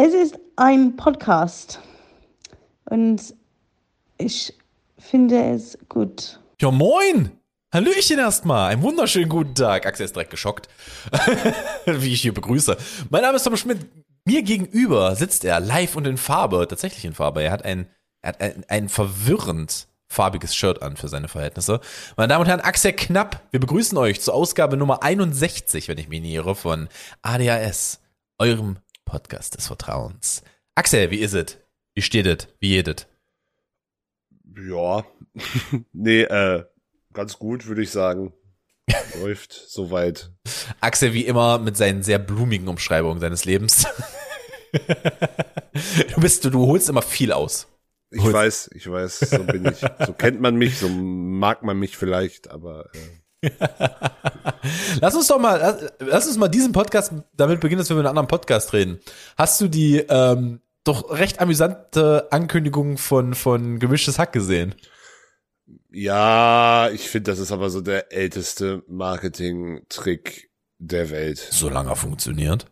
Es ist ein Podcast und ich finde es gut. Ja, moin! Hallöchen erstmal. Einen wunderschönen guten Tag. Axel ist direkt geschockt, wie ich hier begrüße. Mein Name ist Tom Schmidt. Mir gegenüber sitzt er live und in Farbe, tatsächlich in Farbe. Er hat ein, er hat ein, ein verwirrend farbiges Shirt an für seine Verhältnisse. Meine Damen und Herren, Axel Knapp, wir begrüßen euch zur Ausgabe Nummer 61, wenn ich mich nicht irre, von ADHS, eurem Podcast des Vertrauens. Axel, wie ist es? Wie steht es? Wie jedet? Ja, nee, äh, ganz gut, würde ich sagen. Läuft soweit. Axel wie immer mit seinen sehr blumigen Umschreibungen seines Lebens. du bist, du, du holst immer viel aus. Ich holst. weiß, ich weiß, so bin ich. So kennt man mich, so mag man mich vielleicht, aber. Äh. lass uns doch mal, lass, lass, uns mal diesen Podcast damit beginnen, dass wir mit einem anderen Podcast reden. Hast du die ähm, doch recht amüsante Ankündigung von von gemischtes Hack gesehen? Ja, ich finde, das ist aber so der älteste Marketing-Trick der Welt. So lange funktioniert.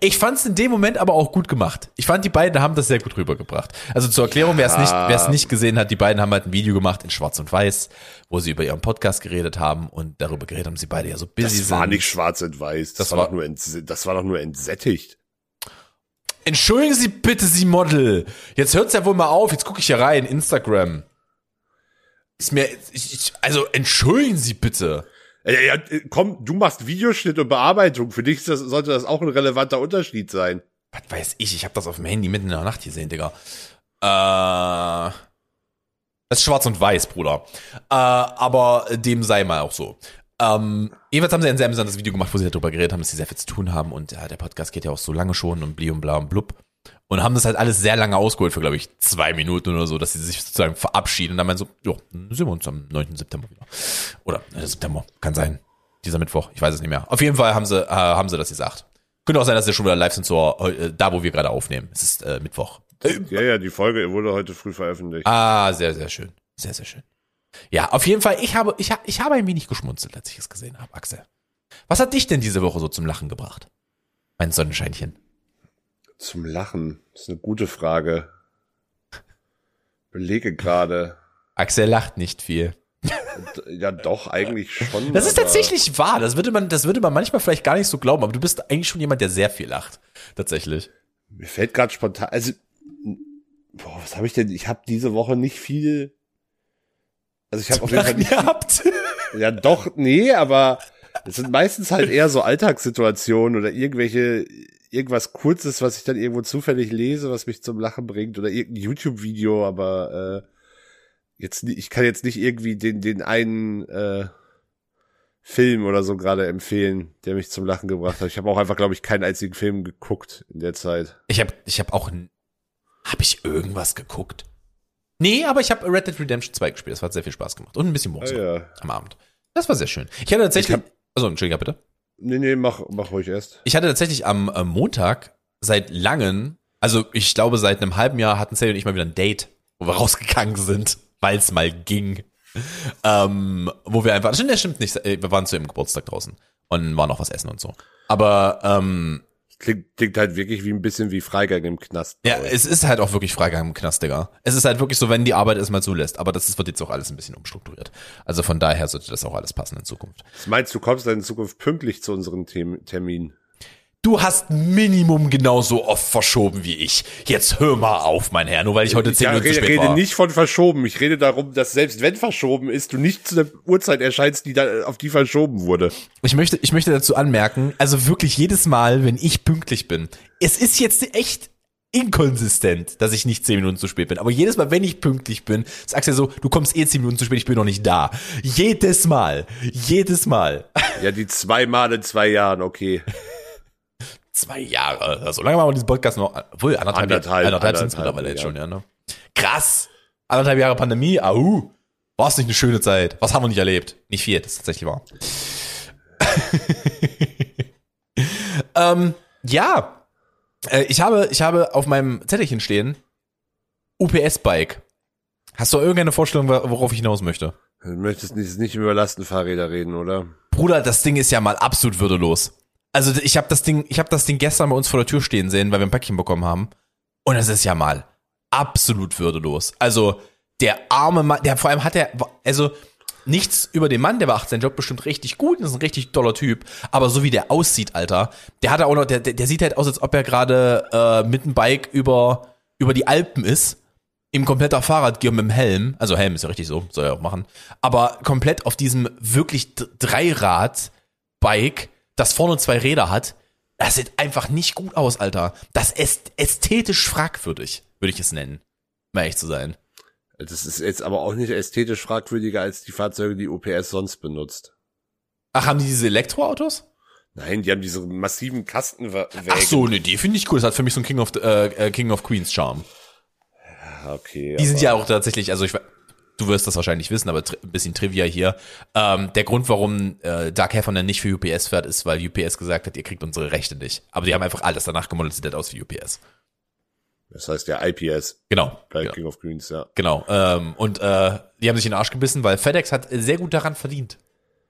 Ich fand es in dem Moment aber auch gut gemacht. Ich fand, die beiden haben das sehr gut rübergebracht. Also zur Erklärung, wer es nicht, wer es nicht gesehen hat, die beiden haben halt ein Video gemacht in Schwarz und Weiß, wo sie über ihren Podcast geredet haben und darüber geredet haben, sie beide ja so busy sind. Das war nicht Schwarz und Weiß. Das, das war, doch nur das war doch nur entsättigt. Entschuldigen Sie bitte, Sie Model. Jetzt hört's ja wohl mal auf. Jetzt gucke ich ja rein. Instagram. Ist mir, ich, ich, also entschuldigen Sie bitte. Ja, ja, komm, du machst Videoschnitt und Bearbeitung. Für dich das, sollte das auch ein relevanter Unterschied sein. Was weiß ich? Ich habe das auf dem Handy mitten in der Nacht gesehen, Digga. Äh, das ist schwarz und weiß, Bruder. Äh, aber dem sei mal auch so. Ähm, jedenfalls haben sie ein sehr amüsantes Video gemacht, wo sie darüber geredet haben, dass sie sehr viel zu tun haben und ja, der Podcast geht ja auch so lange schon und bli und bla und blub. Und haben das halt alles sehr lange ausgeholt für, glaube ich, zwei Minuten oder so, dass sie sich sozusagen verabschieden. Und dann meinen so, ja, sehen wir uns am 9. September wieder. Oder äh, September, kann sein. Dieser Mittwoch, ich weiß es nicht mehr. Auf jeden Fall haben sie, äh, haben sie das gesagt. Könnte auch sein, dass sie schon wieder live sind, zur, äh, da wo wir gerade aufnehmen. Es ist äh, Mittwoch. Ja, ja, die Folge wurde heute früh veröffentlicht. Ah, sehr, sehr schön. Sehr, sehr schön. Ja, auf jeden Fall, ich habe, ich, ich habe ein wenig geschmunzelt, als ich es gesehen habe, Axel. Was hat dich denn diese Woche so zum Lachen gebracht? Mein Sonnenscheinchen. Zum Lachen. Das ist eine gute Frage. Belege gerade. Axel lacht nicht viel. Ja, doch, eigentlich schon. Das ist tatsächlich wahr. Das würde man, das würde man manchmal vielleicht gar nicht so glauben, aber du bist eigentlich schon jemand, der sehr viel lacht. Tatsächlich. Mir fällt gerade spontan, also, boah, was habe ich denn? Ich habe diese Woche nicht viel. Also ich habe auf jeden Fall nicht gehabt. Ja, doch, nee, aber es sind meistens halt eher so Alltagssituationen oder irgendwelche irgendwas Kurzes, was ich dann irgendwo zufällig lese, was mich zum Lachen bringt oder irgendein YouTube-Video, aber äh, jetzt ich kann jetzt nicht irgendwie den den einen äh, Film oder so gerade empfehlen, der mich zum Lachen gebracht hat. Ich habe auch einfach, glaube ich, keinen einzigen Film geguckt in der Zeit. Ich habe ich habe auch habe ich irgendwas geguckt? Nee, aber ich habe Red Dead Redemption 2 gespielt. Das hat sehr viel Spaß gemacht und ein bisschen Monster ah, ja. am Abend. Das war sehr schön. Ich hatte tatsächlich ich hab, also Entschuldigung, bitte. Nee, nee, mach, mach ruhig erst. Ich hatte tatsächlich am äh, Montag seit langem, also ich glaube seit einem halben Jahr hatten Sally und ich mal wieder ein Date, wo wir rausgegangen sind, weil es mal ging. Ähm, wo wir einfach, das stimmt nicht, äh, wir waren zu ihrem Geburtstag draußen und waren noch was essen und so. Aber ähm, Klingt, klingt halt wirklich wie ein bisschen wie Freigang im Knast. Ja, es ist halt auch wirklich Freigang im Knast, Digga. Es ist halt wirklich so, wenn die Arbeit es mal zulässt. Aber das wird jetzt auch alles ein bisschen umstrukturiert. Also von daher sollte das auch alles passen in Zukunft. Was meinst du, kommst dann in Zukunft pünktlich zu unseren Termin? Du hast Minimum genauso oft verschoben wie ich. Jetzt hör mal auf, mein Herr, nur weil ich heute zehn ja, Minuten rede, zu spät rede war. nicht von verschoben. Ich rede darum, dass selbst wenn verschoben ist, du nicht zu der Uhrzeit erscheinst, die da, auf die verschoben wurde. Ich möchte, ich möchte dazu anmerken, also wirklich jedes Mal, wenn ich pünktlich bin, es ist jetzt echt inkonsistent, dass ich nicht zehn Minuten zu spät bin. Aber jedes Mal, wenn ich pünktlich bin, sagst du ja so, du kommst eh zehn Minuten zu spät, ich bin noch nicht da. Jedes Mal. Jedes Mal. Ja, die zwei Mal in zwei Jahren, okay. Zwei Jahre. So lange machen wir diesen Podcast noch. Obwohl, anderthalb, anderthalb, anderthalb sind es mittlerweile jetzt schon, ja. Ne? Krass. Anderthalb Jahre Pandemie. Au. War es nicht eine schöne Zeit? Was haben wir nicht erlebt? Nicht viel, das ist tatsächlich wahr. ähm, ja. Äh, ich habe, ich habe auf meinem Zettelchen stehen UPS-Bike. Hast du irgendeine Vorstellung, worauf ich hinaus möchte? Du möchtest nicht über Lastenfahrräder reden, oder? Bruder, das Ding ist ja mal absolut würdelos. Also ich habe das Ding, ich habe das Ding gestern bei uns vor der Tür stehen sehen, weil wir ein Päckchen bekommen haben. Und es ist ja mal absolut würdelos. Also der arme Mann, der vor allem hat er, also nichts über den Mann, der macht seinen Job bestimmt richtig gut, ist ein richtig toller Typ, aber so wie der aussieht, Alter, der hat auch noch, der, der sieht halt aus, als ob er gerade äh, mit dem Bike über, über die Alpen ist, im kompletter Fahrradgear mit dem Helm, also Helm ist ja richtig so, soll er auch machen, aber komplett auf diesem wirklich Dreirad-Bike, das vorne zwei Räder hat, das sieht einfach nicht gut aus, Alter. Das ist ästhetisch fragwürdig, würde ich es nennen, um ehrlich zu sein. Das ist jetzt aber auch nicht ästhetisch fragwürdiger als die Fahrzeuge, die UPS sonst benutzt. Ach, haben die diese Elektroautos? Nein, die haben diese massiven Kastenwägen. Ach so, ne, die finde ich cool. Das hat für mich so ein King of, äh, King of Queens Charme. Ja, okay. Die sind ja auch tatsächlich, also ich, du wirst das wahrscheinlich wissen, aber ein bisschen Trivia hier. Ähm, der Grund, warum äh, Dark Heffernan nicht für UPS fährt, ist, weil UPS gesagt hat, ihr kriegt unsere Rechte nicht. Aber die haben einfach alles danach gemodelt, sieht aus wie UPS. Das heißt ja IPS. Genau. Bei genau. King of Queens, ja. Genau. Ähm, und äh, die haben sich in den Arsch gebissen, weil FedEx hat sehr gut daran verdient.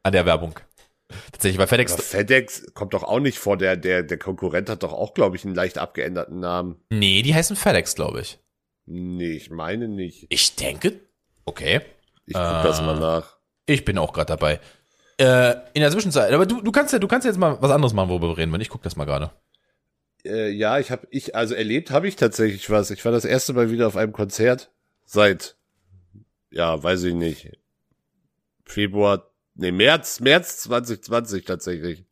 An der Werbung. Tatsächlich, weil FedEx. Aber FedEx kommt doch auch nicht vor, der, der, der Konkurrent hat doch auch, glaube ich, einen leicht abgeänderten Namen. Nee, die heißen FedEx, glaube ich. Nee, ich meine nicht. Ich denke. Okay. Ich guck äh, das mal nach. Ich bin auch gerade dabei. Äh, in der Zwischenzeit, aber du, du kannst ja, du kannst jetzt mal was anderes machen, worüber wir reden, wenn ich guck das mal gerade äh, ja, ich habe ich also erlebt habe ich tatsächlich was. Ich war das erste Mal wieder auf einem Konzert seit ja, weiß ich nicht. Februar, nee, März, März 2020 tatsächlich.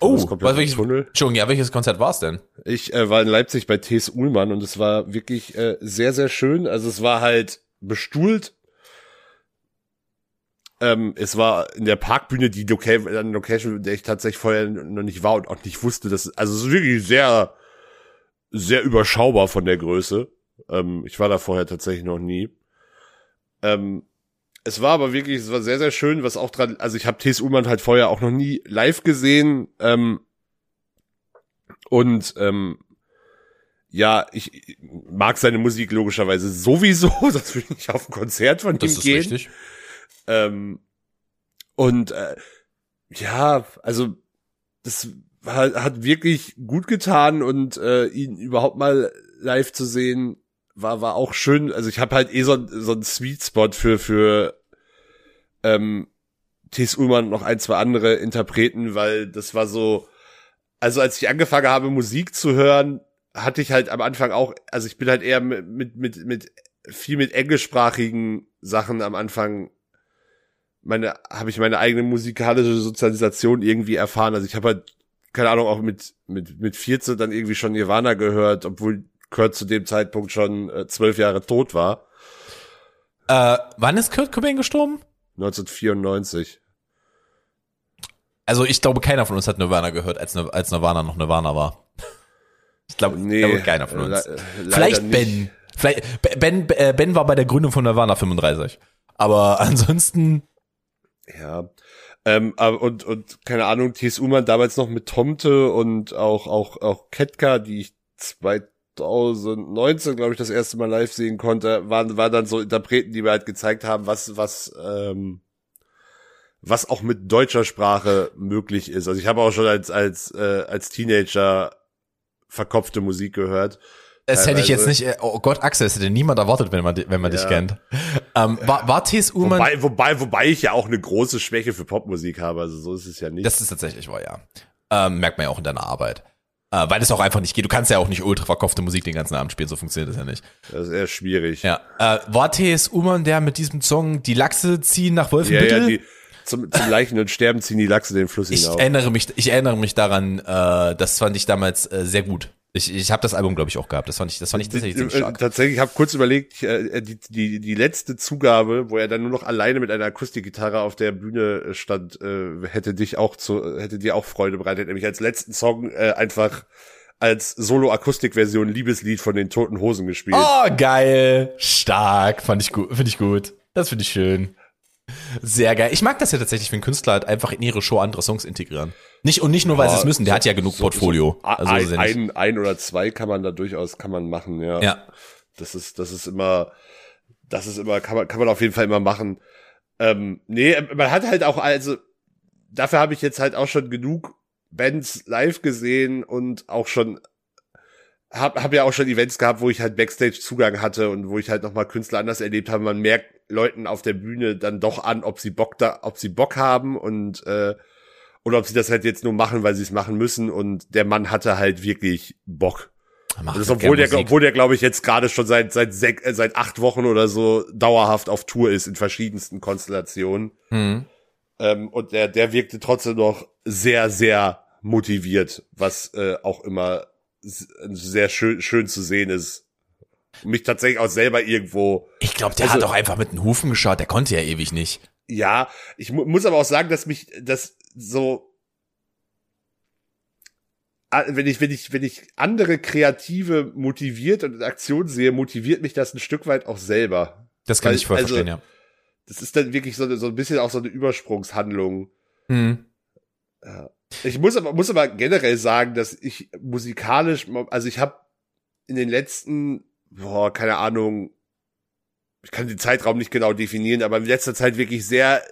Oh, was welches Tunnel. Schon, ja, welches Konzert war es denn? Ich äh, war in Leipzig bei T.S. Uhlmann und es war wirklich äh, sehr sehr schön. Also es war halt bestuhlt ähm, es war in der Parkbühne die Location, Location, in der ich tatsächlich vorher noch nicht war und auch nicht wusste, dass also es ist wirklich sehr, sehr überschaubar von der Größe. Ähm, ich war da vorher tatsächlich noch nie. Ähm, es war aber wirklich, es war sehr, sehr schön, was auch dran, also ich habe T.S. Ullmann halt vorher auch noch nie live gesehen. Ähm, und ähm, ja, ich mag seine Musik logischerweise sowieso, sonst würde ich nicht auf ein Konzert von das ihm gehen. Richtig. Ähm, und äh, ja, also das hat, hat wirklich gut getan und äh, ihn überhaupt mal live zu sehen war war auch schön. Also ich habe halt eh so, so einen Sweet Spot für für ähm, T.S. Ullmann und noch ein zwei andere Interpreten, weil das war so. Also als ich angefangen habe Musik zu hören, hatte ich halt am Anfang auch, also ich bin halt eher mit mit mit, viel mit englischsprachigen Sachen am Anfang meine, habe ich meine eigene musikalische Sozialisation irgendwie erfahren. Also ich habe halt, keine Ahnung, auch mit, mit, mit 14 dann irgendwie schon Nirvana gehört, obwohl Kurt zu dem Zeitpunkt schon äh, zwölf Jahre tot war. Äh, wann ist Kurt Cobain gestorben? 1994. Also ich glaube, keiner von uns hat Nirvana gehört, als, als Nirvana noch Nirvana war. Ich glaube, nee, glaube keiner von uns. Vielleicht Ben. Vielleicht, ben, äh, ben war bei der Gründung von Nirvana 35. Aber ansonsten ja. Ähm, und, und keine Ahnung, T.S. Ullmann damals noch mit Tomte und auch, auch, auch Ketka, die ich 2019, glaube ich, das erste Mal live sehen konnte, waren, waren dann so Interpreten, die mir halt gezeigt haben, was, was, ähm, was auch mit deutscher Sprache möglich ist. Also ich habe auch schon als, als, äh, als Teenager verkopfte Musik gehört. Das hätte ich jetzt nicht, äh, oh Gott, Axel, das hätte niemand erwartet, wenn man, wenn man ja. dich kennt. Ähm, war, war T.S. Ullmann. Wobei, wobei, wobei ich ja auch eine große Schwäche für Popmusik habe, also so ist es ja nicht. Das ist tatsächlich wahr, ja. Ähm, merkt man ja auch in deiner Arbeit. Äh, weil es auch einfach nicht geht. Du kannst ja auch nicht ultra verkaufte Musik den ganzen Abend spielen, so funktioniert das ja nicht. Das ist eher schwierig. Ja. Äh, war T.S. Ullmann der mit diesem Song Die Lachse ziehen nach Wolfenbüttel? Ja, ja, die, zum, zum Leichen und Sterben ziehen die Lachse den Fluss hinauf. Ich erinnere mich, ich erinnere mich daran, äh, das fand ich damals äh, sehr gut. Ich, ich habe das Album, glaube ich, auch gehabt. Das fand ich, das fand ich tatsächlich ziemlich stark. Tatsächlich, ich habe kurz überlegt, äh, die, die, die letzte Zugabe, wo er dann nur noch alleine mit einer Akustikgitarre auf der Bühne äh, stand, äh, hätte dich auch zu, hätte dir auch Freude bereitet, nämlich als letzten Song äh, einfach als Solo-Akustik-Version Liebeslied von den Toten Hosen gespielt. Oh, geil. Stark. Fand ich gut. Finde ich gut. Das finde ich schön. Sehr geil. Ich mag das ja tatsächlich, wenn Künstler halt einfach in ihre Show andere Songs integrieren. Nicht und nicht nur, weil ja, sie es müssen. Der so, hat ja genug so, Portfolio. So also ein, ein, ein, oder zwei kann man da durchaus kann man machen. Ja. Ja. Das ist das ist immer das ist immer kann man kann man auf jeden Fall immer machen. Ähm, nee, man hat halt auch also dafür habe ich jetzt halt auch schon genug Bands live gesehen und auch schon hab, hab ja auch schon Events gehabt, wo ich halt Backstage Zugang hatte und wo ich halt nochmal Künstler anders erlebt habe. Man merkt Leuten auf der Bühne dann doch an, ob sie Bock da, ob sie Bock haben und äh, oder ob sie das halt jetzt nur machen, weil sie es machen müssen. Und der Mann hatte halt wirklich Bock. Das obwohl der, obwohl der, glaube ich, jetzt gerade schon seit seit sech, äh, seit acht Wochen oder so dauerhaft auf Tour ist in verschiedensten Konstellationen. Mhm. Ähm, und der, der wirkte trotzdem noch sehr, sehr motiviert, was äh, auch immer sehr schön, schön zu sehen ist. Mich tatsächlich auch selber irgendwo. Ich glaube, der also, hat auch einfach mit den Hufen geschaut, der konnte ja ewig nicht. Ja, ich mu muss aber auch sagen, dass mich das so wenn ich, wenn ich, wenn ich andere Kreative motiviert und in Aktion sehe, motiviert mich das ein Stück weit auch selber. Das kann Weil, ich voll also, verstehen, ja. Das ist dann wirklich so, so ein bisschen auch so eine Übersprungshandlung. Mhm. Ja. Ich muss aber, muss aber generell sagen, dass ich musikalisch, also ich habe in den letzten, boah, keine Ahnung, ich kann den Zeitraum nicht genau definieren, aber in letzter Zeit wirklich sehr,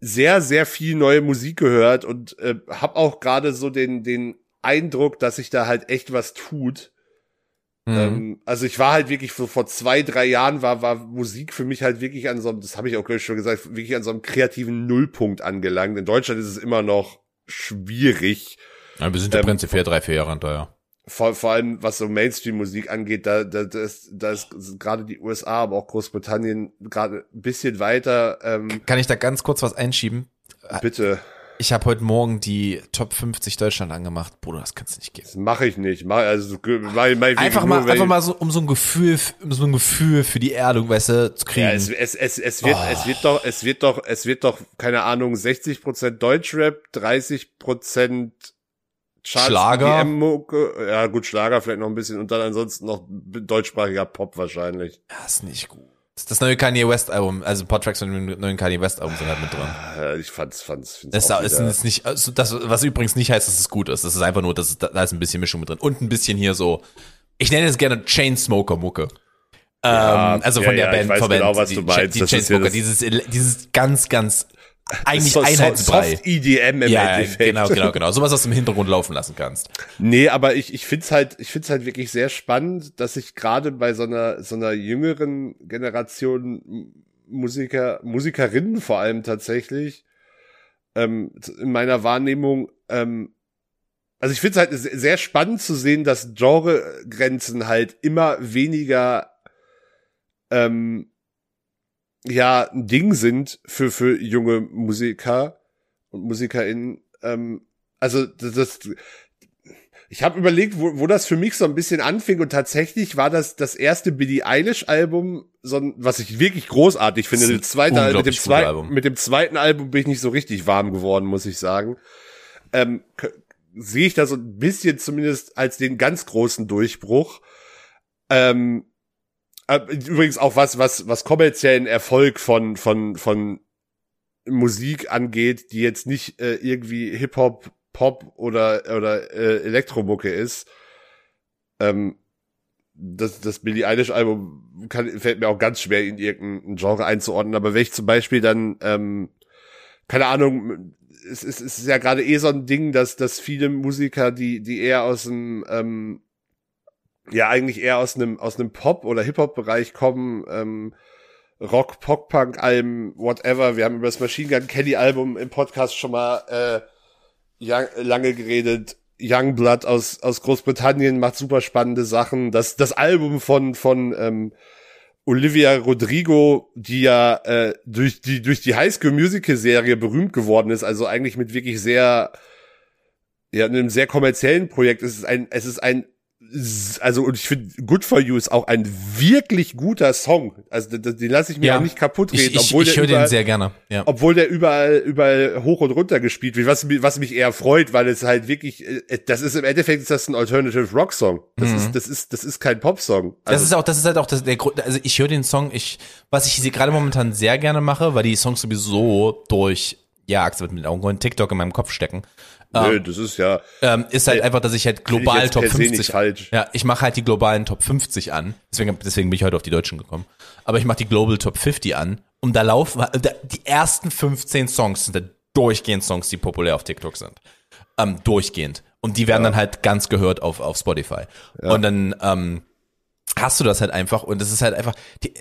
sehr, sehr viel neue Musik gehört und äh, habe auch gerade so den, den Eindruck, dass sich da halt echt was tut. Mhm. Ähm, also ich war halt wirklich vor, vor zwei, drei Jahren war, war Musik für mich halt wirklich an so einem, das habe ich auch gleich schon gesagt, wirklich an so einem kreativen Nullpunkt angelangt. In Deutschland ist es immer noch schwierig. Ja, wir sind ja ähm, prinzipiell drei, vier Jahre hinterher. Vor, vor allem, was so Mainstream-Musik angeht, da, da, da ist, da ist gerade die USA, aber auch Großbritannien gerade ein bisschen weiter. Ähm, Kann ich da ganz kurz was einschieben? Bitte. Ich habe heute Morgen die Top 50 Deutschland angemacht. Bruder, das kannst du nicht geben. Das mache ich nicht. Mach, also, mach, mach einfach mal, nur, einfach mal so, um so ein Gefühl, um so ein Gefühl für die Erdung, weißt du, zu kriegen. Ja, es, es, es, es wird, oh. es wird doch, es wird doch, es wird doch, keine Ahnung, 60 Prozent Deutschrap, 30 Prozent Schlager. Ja, gut, Schlager vielleicht noch ein bisschen und dann ansonsten noch deutschsprachiger Pop wahrscheinlich. Ja, ist nicht gut. Das neue Kanye West Album, also ein paar Tracks von dem neuen Kanye West Album sind halt mit drin. Ja, ich fand's, fand's, find's das ist, ist nicht, also das, was übrigens nicht heißt, dass es gut ist. Das ist einfach nur, dass es, da ist ein bisschen Mischung mit drin. Und ein bisschen hier so, ich nenne es gerne Chainsmoker-Mucke. Ja, ähm, also von ja, der Band, ich weiß genau, was du meinst. Die, die Chainsmoker, dieses, dieses ganz, ganz eigentlich so, Einheitsbrei. Soft EDM im ja, Endeffekt. genau, genau, genau. Sowas, was du im Hintergrund laufen lassen kannst. Nee, aber ich, ich find's halt, ich find's halt wirklich sehr spannend, dass ich gerade bei so einer, so einer jüngeren Generation Musiker, Musikerinnen vor allem tatsächlich, ähm, in meiner Wahrnehmung, ähm, also ich finde es halt sehr spannend zu sehen, dass Genregrenzen halt immer weniger ähm, ja ein Ding sind für für junge Musiker und Musikerinnen. Ähm, also das, das ich habe überlegt, wo, wo das für mich so ein bisschen anfing und tatsächlich war das das erste Billie Eilish Album, so ein, was ich wirklich großartig finde. Das zweite, mit dem zweiten, mit dem zweiten Album bin ich nicht so richtig warm geworden, muss ich sagen. Ähm, sehe ich da so ein bisschen zumindest als den ganz großen Durchbruch. Ähm, äh, übrigens auch was, was, was kommerziellen Erfolg von, von, von Musik angeht, die jetzt nicht äh, irgendwie Hip-Hop, Pop oder, oder äh, Elektromucke ist. Ähm, das, das Billie Eilish Album kann, fällt mir auch ganz schwer in irgendein Genre einzuordnen, aber wenn ich zum Beispiel dann, ähm, keine Ahnung, es, es, es ist ja gerade eh so ein Ding, dass, dass viele Musiker, die, die eher aus dem, ähm, ja eigentlich eher aus einem aus einem Pop oder Hip Hop Bereich kommen, ähm, Rock, Pop Punk Alben, whatever. Wir haben über das Machine Gun Kelly Album im Podcast schon mal äh, ja, lange geredet. Youngblood aus aus Großbritannien macht super spannende Sachen. Das das Album von von ähm, Olivia Rodrigo, die ja äh, durch die durch die High School Musical Serie berühmt geworden ist, also eigentlich mit wirklich sehr ja, einem sehr kommerziellen Projekt. Es ist ein es ist ein also und ich finde Good for You ist auch ein wirklich guter Song. Also den, den lasse ich mir ja. auch nicht kaputt reden, ich, obwohl ich, ich höre den sehr gerne. Ja. Obwohl der überall überall hoch und runter gespielt wird, was was mich eher freut, weil es halt wirklich äh, das ist im Endeffekt ist das ein Alternative Rock Song. Das mhm. ist das ist das ist kein Pop Song. Also, das ist auch das ist halt auch das, der Grund, also ich höre den Song, ich was ich gerade momentan sehr gerne mache, weil die Songs sowieso durch ja, Axel wird mit Augen und TikTok in meinem Kopf stecken. Nö, ähm, das ist ja. Ähm, ist halt äh, einfach, dass ich halt global ich Top 50. Falsch. Ja, ich mache halt die globalen Top 50 an. Deswegen, deswegen bin ich heute auf die Deutschen gekommen. Aber ich mache die Global Top 50 an. Und da laufen die ersten 15 Songs sind der durchgehend Songs, die populär auf TikTok sind. Ähm, durchgehend. Und die werden ja. dann halt ganz gehört auf, auf Spotify. Ja. Und dann ähm, hast du das halt einfach und es ist halt einfach. Die,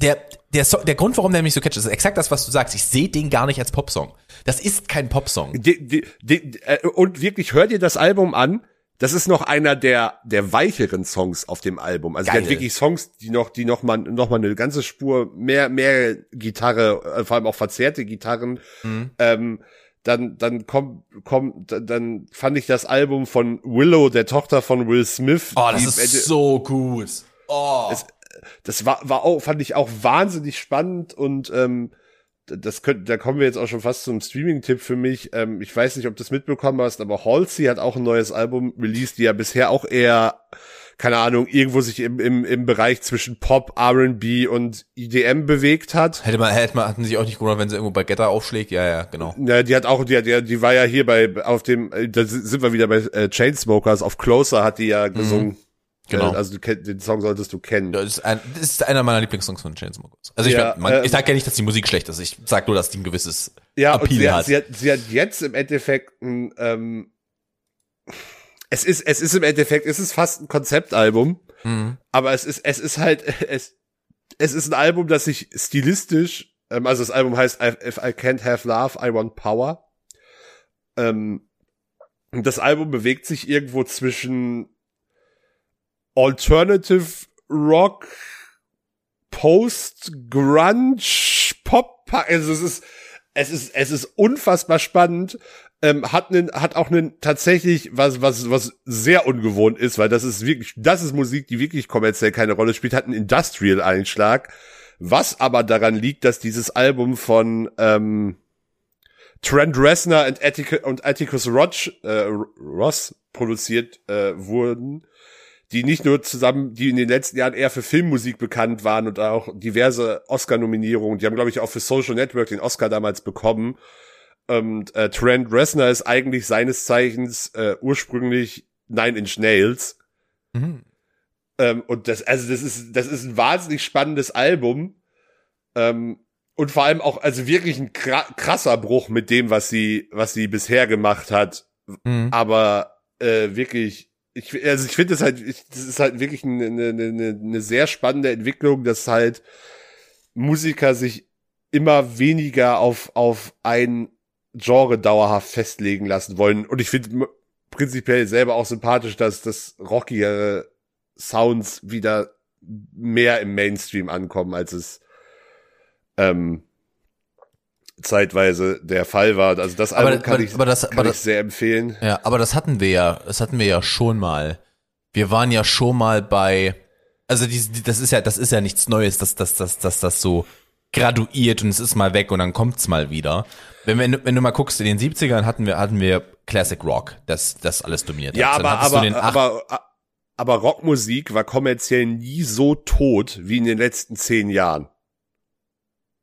der, der, so der Grund, warum der mich so catcht, ist exakt das, was du sagst. Ich sehe den gar nicht als Popsong. Das ist kein Popsong. Die, die, die, äh, und wirklich, hör dir das Album an. Das ist noch einer der der weicheren Songs auf dem Album. Also Geil. der hat wirklich Songs, die noch die noch mal noch mal eine ganze Spur mehr mehr Gitarre, äh, vor allem auch verzerrte Gitarren. Mhm. Ähm, dann dann kommt kommt dann fand ich das Album von Willow, der Tochter von Will Smith. Oh, das ist so gut. Oh. Es, das war war auch fand ich auch wahnsinnig spannend und ähm, das könnte, da kommen wir jetzt auch schon fast zum Streaming-Tipp für mich. Ähm, ich weiß nicht, ob du das mitbekommen hast, aber Halsey hat auch ein neues Album released, die ja bisher auch eher, keine Ahnung, irgendwo sich im, im, im Bereich zwischen Pop, R&B und EDM bewegt hat. Hätte man, hätte man, hatten sich auch nicht gewundert, wenn sie irgendwo bei Getter aufschlägt. Ja, ja, genau. Ja, die hat auch, die, die, die war ja hier bei, auf dem, äh, da sind wir wieder bei äh, Chainsmokers, auf Closer hat die ja gesungen. Mhm. Genau. Also du, den Song solltest du kennen. Das ist, ein, das ist einer meiner Lieblingssongs von Chainsmokers. Also ich, ja, man, ähm, ich sage ja nicht, dass die Musik schlecht ist. Ich sag nur, dass die ein gewisses ja, Appeal sie hat. Sie hat. Sie hat jetzt im Endeffekt ein, ähm, es ist, es ist im Endeffekt, es ist fast ein Konzeptalbum, mhm. aber es ist, es ist halt, es, es ist ein Album, das sich stilistisch, ähm, also das Album heißt If I Can't Have Love, I Want Power. Ähm, das Album bewegt sich irgendwo zwischen Alternative Rock, Post Grunge, Pop, also es ist, es ist, es ist unfassbar spannend. Ähm, hat einen, hat auch einen tatsächlich was, was, was sehr ungewohnt ist, weil das ist wirklich, das ist Musik, die wirklich kommerziell keine Rolle spielt, hat einen Industrial-Einschlag, was aber daran liegt, dass dieses Album von ähm, Trent Reznor und, Atticus, und Atticus Roch, äh, Ross produziert äh, wurden die nicht nur zusammen, die in den letzten Jahren eher für Filmmusik bekannt waren und auch diverse Oscar-Nominierungen. Die haben, glaube ich, auch für Social Network den Oscar damals bekommen. Und äh, Trent Reznor ist eigentlich seines Zeichens äh, ursprünglich Nine Inch Nails. Mhm. Ähm, und das, also das ist, das ist ein wahnsinnig spannendes Album. Ähm, und vor allem auch, also wirklich ein krasser Bruch mit dem, was sie, was sie bisher gemacht hat. Mhm. Aber äh, wirklich ich, also ich finde es halt, ich, das ist halt wirklich eine, eine, eine, eine sehr spannende Entwicklung, dass halt Musiker sich immer weniger auf, auf ein Genre dauerhaft festlegen lassen wollen. Und ich finde prinzipiell selber auch sympathisch, dass das rockigere Sounds wieder mehr im Mainstream ankommen, als es ähm, zeitweise der Fall war. Also das Album aber, kann, aber, ich, aber das, kann ich sehr empfehlen. Ja, aber das hatten wir ja, das hatten wir ja schon mal. Wir waren ja schon mal bei, also die, das ist ja, das ist ja nichts Neues, dass, dass, dass, dass das so graduiert und es ist mal weg und dann kommt's mal wieder. Wenn, wenn, wenn du mal guckst, in den 70ern hatten wir, hatten wir Classic Rock, das, das alles dominiert ja, aber, aber, aber, aber Rockmusik war kommerziell nie so tot wie in den letzten zehn Jahren.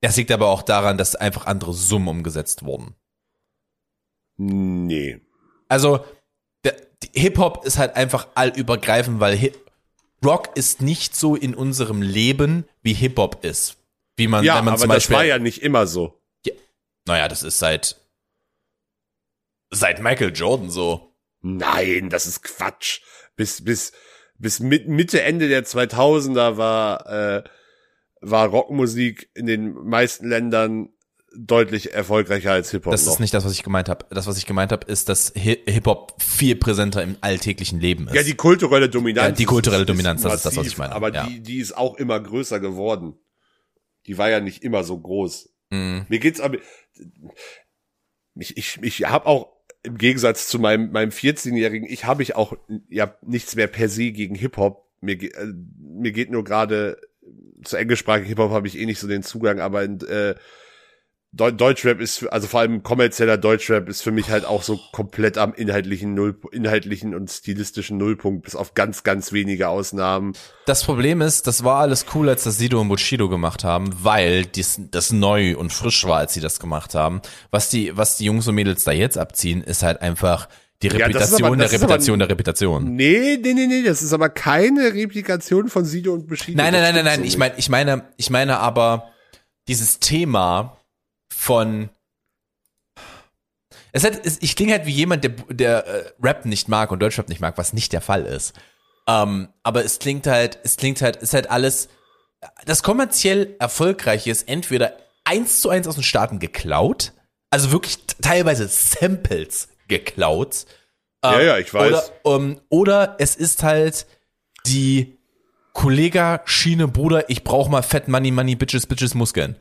Das liegt aber auch daran, dass einfach andere Summen umgesetzt wurden. Nee. Also, Hip-Hop ist halt einfach allübergreifend, weil Hip Rock ist nicht so in unserem Leben, wie Hip-Hop ist. Wie man, ja, wenn man aber zum Beispiel, das war ja nicht immer so. Ja, naja, das ist seit, seit Michael Jordan so. Nein, das ist Quatsch. Bis, bis, bis Mitte, Ende der 2000er war, äh, war Rockmusik in den meisten Ländern deutlich erfolgreicher als Hip-Hop. Das ist nicht das, was ich gemeint habe. Das, was ich gemeint habe, ist, dass Hip-Hop viel präsenter im alltäglichen Leben ist. Ja, die kulturelle Dominanz. Ja, die kulturelle Dominanz, das ist das, was ich meine. Aber ja. die, die ist auch immer größer geworden. Die war ja nicht immer so groß. Mhm. Mir geht's aber, ich, ich, ich habe auch im Gegensatz zu meinem, meinem 14-Jährigen, ich habe ich auch ja nichts mehr per se gegen Hip-Hop. Mir, äh, mir geht nur gerade zu englischsprachigen Hip-Hop habe ich eh nicht so den Zugang, aber in, äh, Deutschrap ist, also vor allem kommerzieller Deutschrap ist für mich halt auch so komplett am inhaltlichen Null, inhaltlichen und stilistischen Nullpunkt, bis auf ganz, ganz wenige Ausnahmen. Das Problem ist, das war alles cool, als das Sido und Bushido gemacht haben, weil dies, das neu und frisch war, als sie das gemacht haben. Was die, was die Jungs und Mädels da jetzt abziehen, ist halt einfach die Reputation ja, aber, der Reputation aber, der Reputation. Nee, nee, nee, nee, das ist aber keine Replikation von Sido und Bushido. Nein, nein, nein, nein, nein, ich meine, ich meine, ich meine aber dieses Thema von Es hat, es, ich klinge halt wie jemand, der, der äh, Rap nicht mag und Deutschrap nicht mag, was nicht der Fall ist. Ähm, aber es klingt halt, es klingt halt, ist halt alles, das kommerziell erfolgreiche ist entweder eins zu eins aus den Staaten geklaut, also wirklich teilweise Samples geklaut. Ähm, ja, ja, ich weiß. Oder, um, oder es ist halt die Kollega Schiene Bruder, ich brauch mal Fett Money Money Bitches Bitches Muskeln.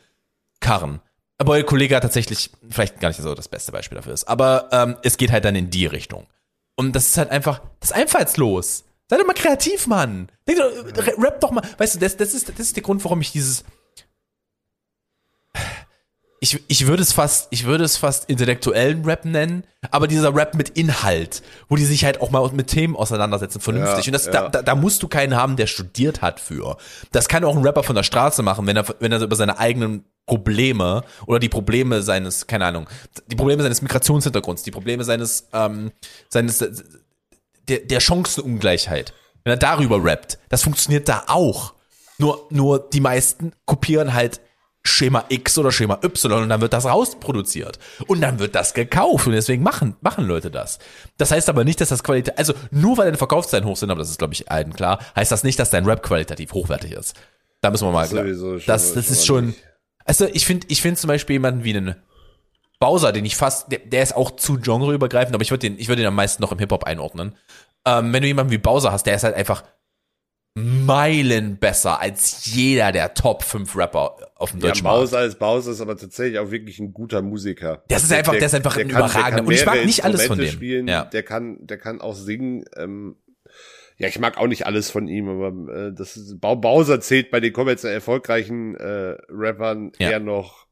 Karren. Aber der Kollege tatsächlich vielleicht gar nicht so das beste Beispiel dafür ist. Aber ähm, es geht halt dann in die Richtung. Und das ist halt einfach, das ist einfallslos. Sei doch mal kreativ, Mann. Denk doch, rap doch mal. Weißt du, das, das, ist, das ist der Grund, warum ich dieses. Ich, ich würde es fast, ich würde es fast intellektuellen Rap nennen, aber dieser Rap mit Inhalt, wo die sich halt auch mal mit Themen auseinandersetzen, vernünftig. Ja, Und das, ja. da, da musst du keinen haben, der studiert hat für. Das kann auch ein Rapper von der Straße machen, wenn er, wenn er über seine eigenen Probleme oder die Probleme seines, keine Ahnung, die Probleme seines Migrationshintergrunds, die Probleme seines, ähm, seines, der, der Chancenungleichheit, wenn er darüber rappt, das funktioniert da auch. Nur, nur die meisten kopieren halt Schema X oder Schema Y und dann wird das rausproduziert. Und dann wird das gekauft und deswegen machen, machen Leute das. Das heißt aber nicht, dass das Qualität, also nur weil deine Verkaufszahlen hoch sind, aber das ist glaube ich allen klar, heißt das nicht, dass dein Rap qualitativ hochwertig ist. Da müssen wir mal, Sowieso das, das ist schon, also ich finde, ich finde zum Beispiel jemanden wie einen Bowser, den ich fast, der, der ist auch zu genreübergreifend, aber ich würde den, ich würde den am meisten noch im Hip-Hop einordnen. Ähm, wenn du jemanden wie Bowser hast, der ist halt einfach Meilen besser als jeder der Top 5 Rapper auf dem deutschen ja, Bowser Markt. ist Bowser ist aber tatsächlich auch wirklich ein guter Musiker. Das ist einfach, der, der ist einfach der ein überragender. Und ich mag nicht alles von dem. Spielen, ja. Der kann, der kann auch singen. Ähm, ja, ich mag auch nicht alles von ihm, aber äh, das ist, Bowser zählt bei den kommerziell erfolgreichen äh, Rappern ja. eher noch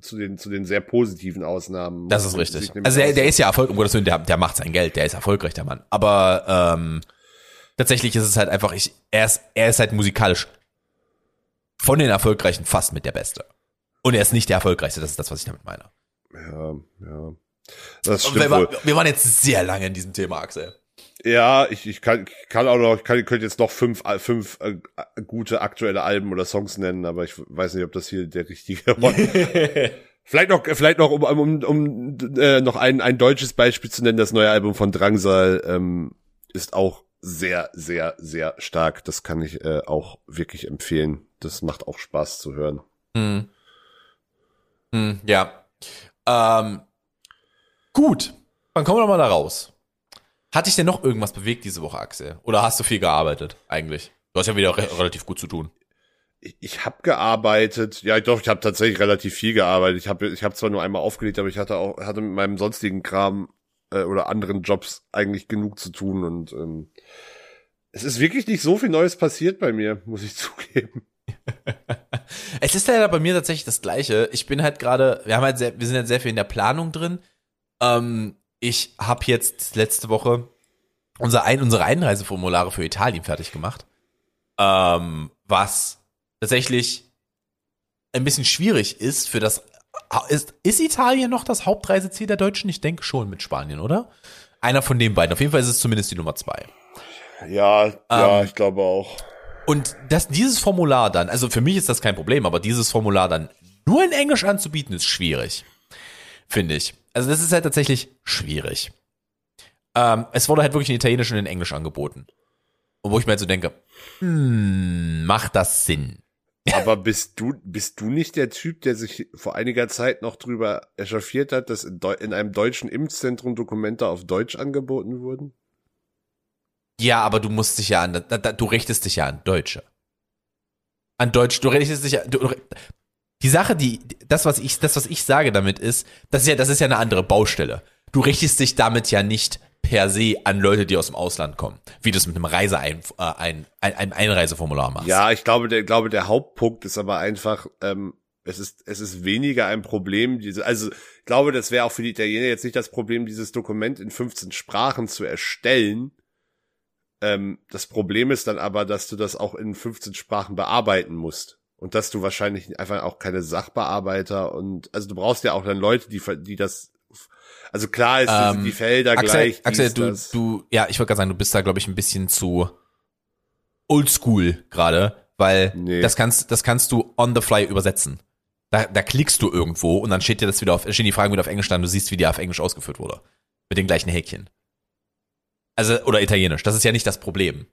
zu den, zu den sehr positiven Ausnahmen. Das ist richtig. Also der, der ist ja erfolgreich, um Gottes Willen, der, der macht sein Geld, der ist erfolgreich, der Mann. Aber ähm, tatsächlich ist es halt einfach, ich, er ist, er ist halt musikalisch von den Erfolgreichen fast mit der Beste. Und er ist nicht der Erfolgreichste, das ist das, was ich damit meine. Ja, ja. Das stimmt wir, wohl. wir waren jetzt sehr lange in diesem Thema, Axel. Ja, ich, ich kann, kann auch noch, ich kann, ich könnte jetzt noch fünf, fünf äh, gute aktuelle Alben oder Songs nennen, aber ich weiß nicht, ob das hier der richtige war. vielleicht noch, vielleicht noch, um, um, um äh, noch ein, ein deutsches Beispiel zu nennen, das neue Album von Drangsal ähm, ist auch sehr, sehr, sehr stark. Das kann ich äh, auch wirklich empfehlen. Das macht auch Spaß zu hören. Hm. Hm, ja. Ähm, gut, dann kommen wir doch mal da raus. Hat dich denn noch irgendwas bewegt diese Woche, Axel? Oder hast du viel gearbeitet eigentlich? Du hast ja wieder re relativ gut zu tun. Ich, ich habe gearbeitet, ja doch, ich habe tatsächlich relativ viel gearbeitet. Ich habe ich hab zwar nur einmal aufgelegt, aber ich hatte auch hatte mit meinem sonstigen Kram äh, oder anderen Jobs eigentlich genug zu tun und ähm, es ist wirklich nicht so viel Neues passiert bei mir, muss ich zugeben. es ist ja bei mir tatsächlich das Gleiche. Ich bin halt gerade, wir haben halt sehr, wir sind halt sehr viel in der Planung drin. Ähm, ich habe jetzt letzte Woche unser ein, unsere Einreiseformulare für Italien fertig gemacht. Ähm, was tatsächlich ein bisschen schwierig ist für das ist, ist Italien noch das Hauptreiseziel der Deutschen? Ich denke schon mit Spanien, oder? Einer von den beiden. Auf jeden Fall ist es zumindest die Nummer zwei. Ja, ja, ähm, ich glaube auch. Und das, dieses Formular dann, also für mich ist das kein Problem, aber dieses Formular dann nur in Englisch anzubieten, ist schwierig. Finde ich. Also das ist halt tatsächlich schwierig. Ähm, es wurde halt wirklich in Italienisch und in Englisch angeboten. Und wo ich mir halt so denke, hm, macht das Sinn? Aber bist du, bist du nicht der Typ, der sich vor einiger Zeit noch drüber echauffiert hat, dass in, in einem deutschen Impfzentrum Dokumente auf Deutsch angeboten wurden? Ja, aber du musst dich ja an, du richtest dich ja an Deutsche. An Deutsch, du richtest dich ja, du, die Sache, die, das, was ich, das, was ich sage damit ist, das ist ja, das ist ja eine andere Baustelle. Du richtest dich damit ja nicht per se an Leute, die aus dem Ausland kommen, wie du es mit einem Reise ein, äh, ein, ein, Einreiseformular machst. Ja, ich glaube, der, glaube, der Hauptpunkt ist aber einfach, ähm, es ist, es ist weniger ein Problem, diese, also, ich glaube, das wäre auch für die Italiener jetzt nicht das Problem, dieses Dokument in 15 Sprachen zu erstellen. Ähm, das Problem ist dann aber, dass du das auch in 15 Sprachen bearbeiten musst. Und dass du wahrscheinlich einfach auch keine Sachbearbeiter und, also du brauchst ja auch dann Leute, die, die das also klar ist, ähm, die Felder Axel, gleich. Axel, du, das. du, ja, ich wollte gerade sagen, du bist da, glaube ich, ein bisschen zu oldschool gerade, weil nee. das kannst, das kannst du on the fly übersetzen. Da, da klickst du irgendwo und dann steht dir das wieder auf, stehen die Fragen wieder auf Englisch dann, du siehst, wie die auf Englisch ausgeführt wurde. Mit den gleichen Häkchen. Also, oder Italienisch. Das ist ja nicht das Problem.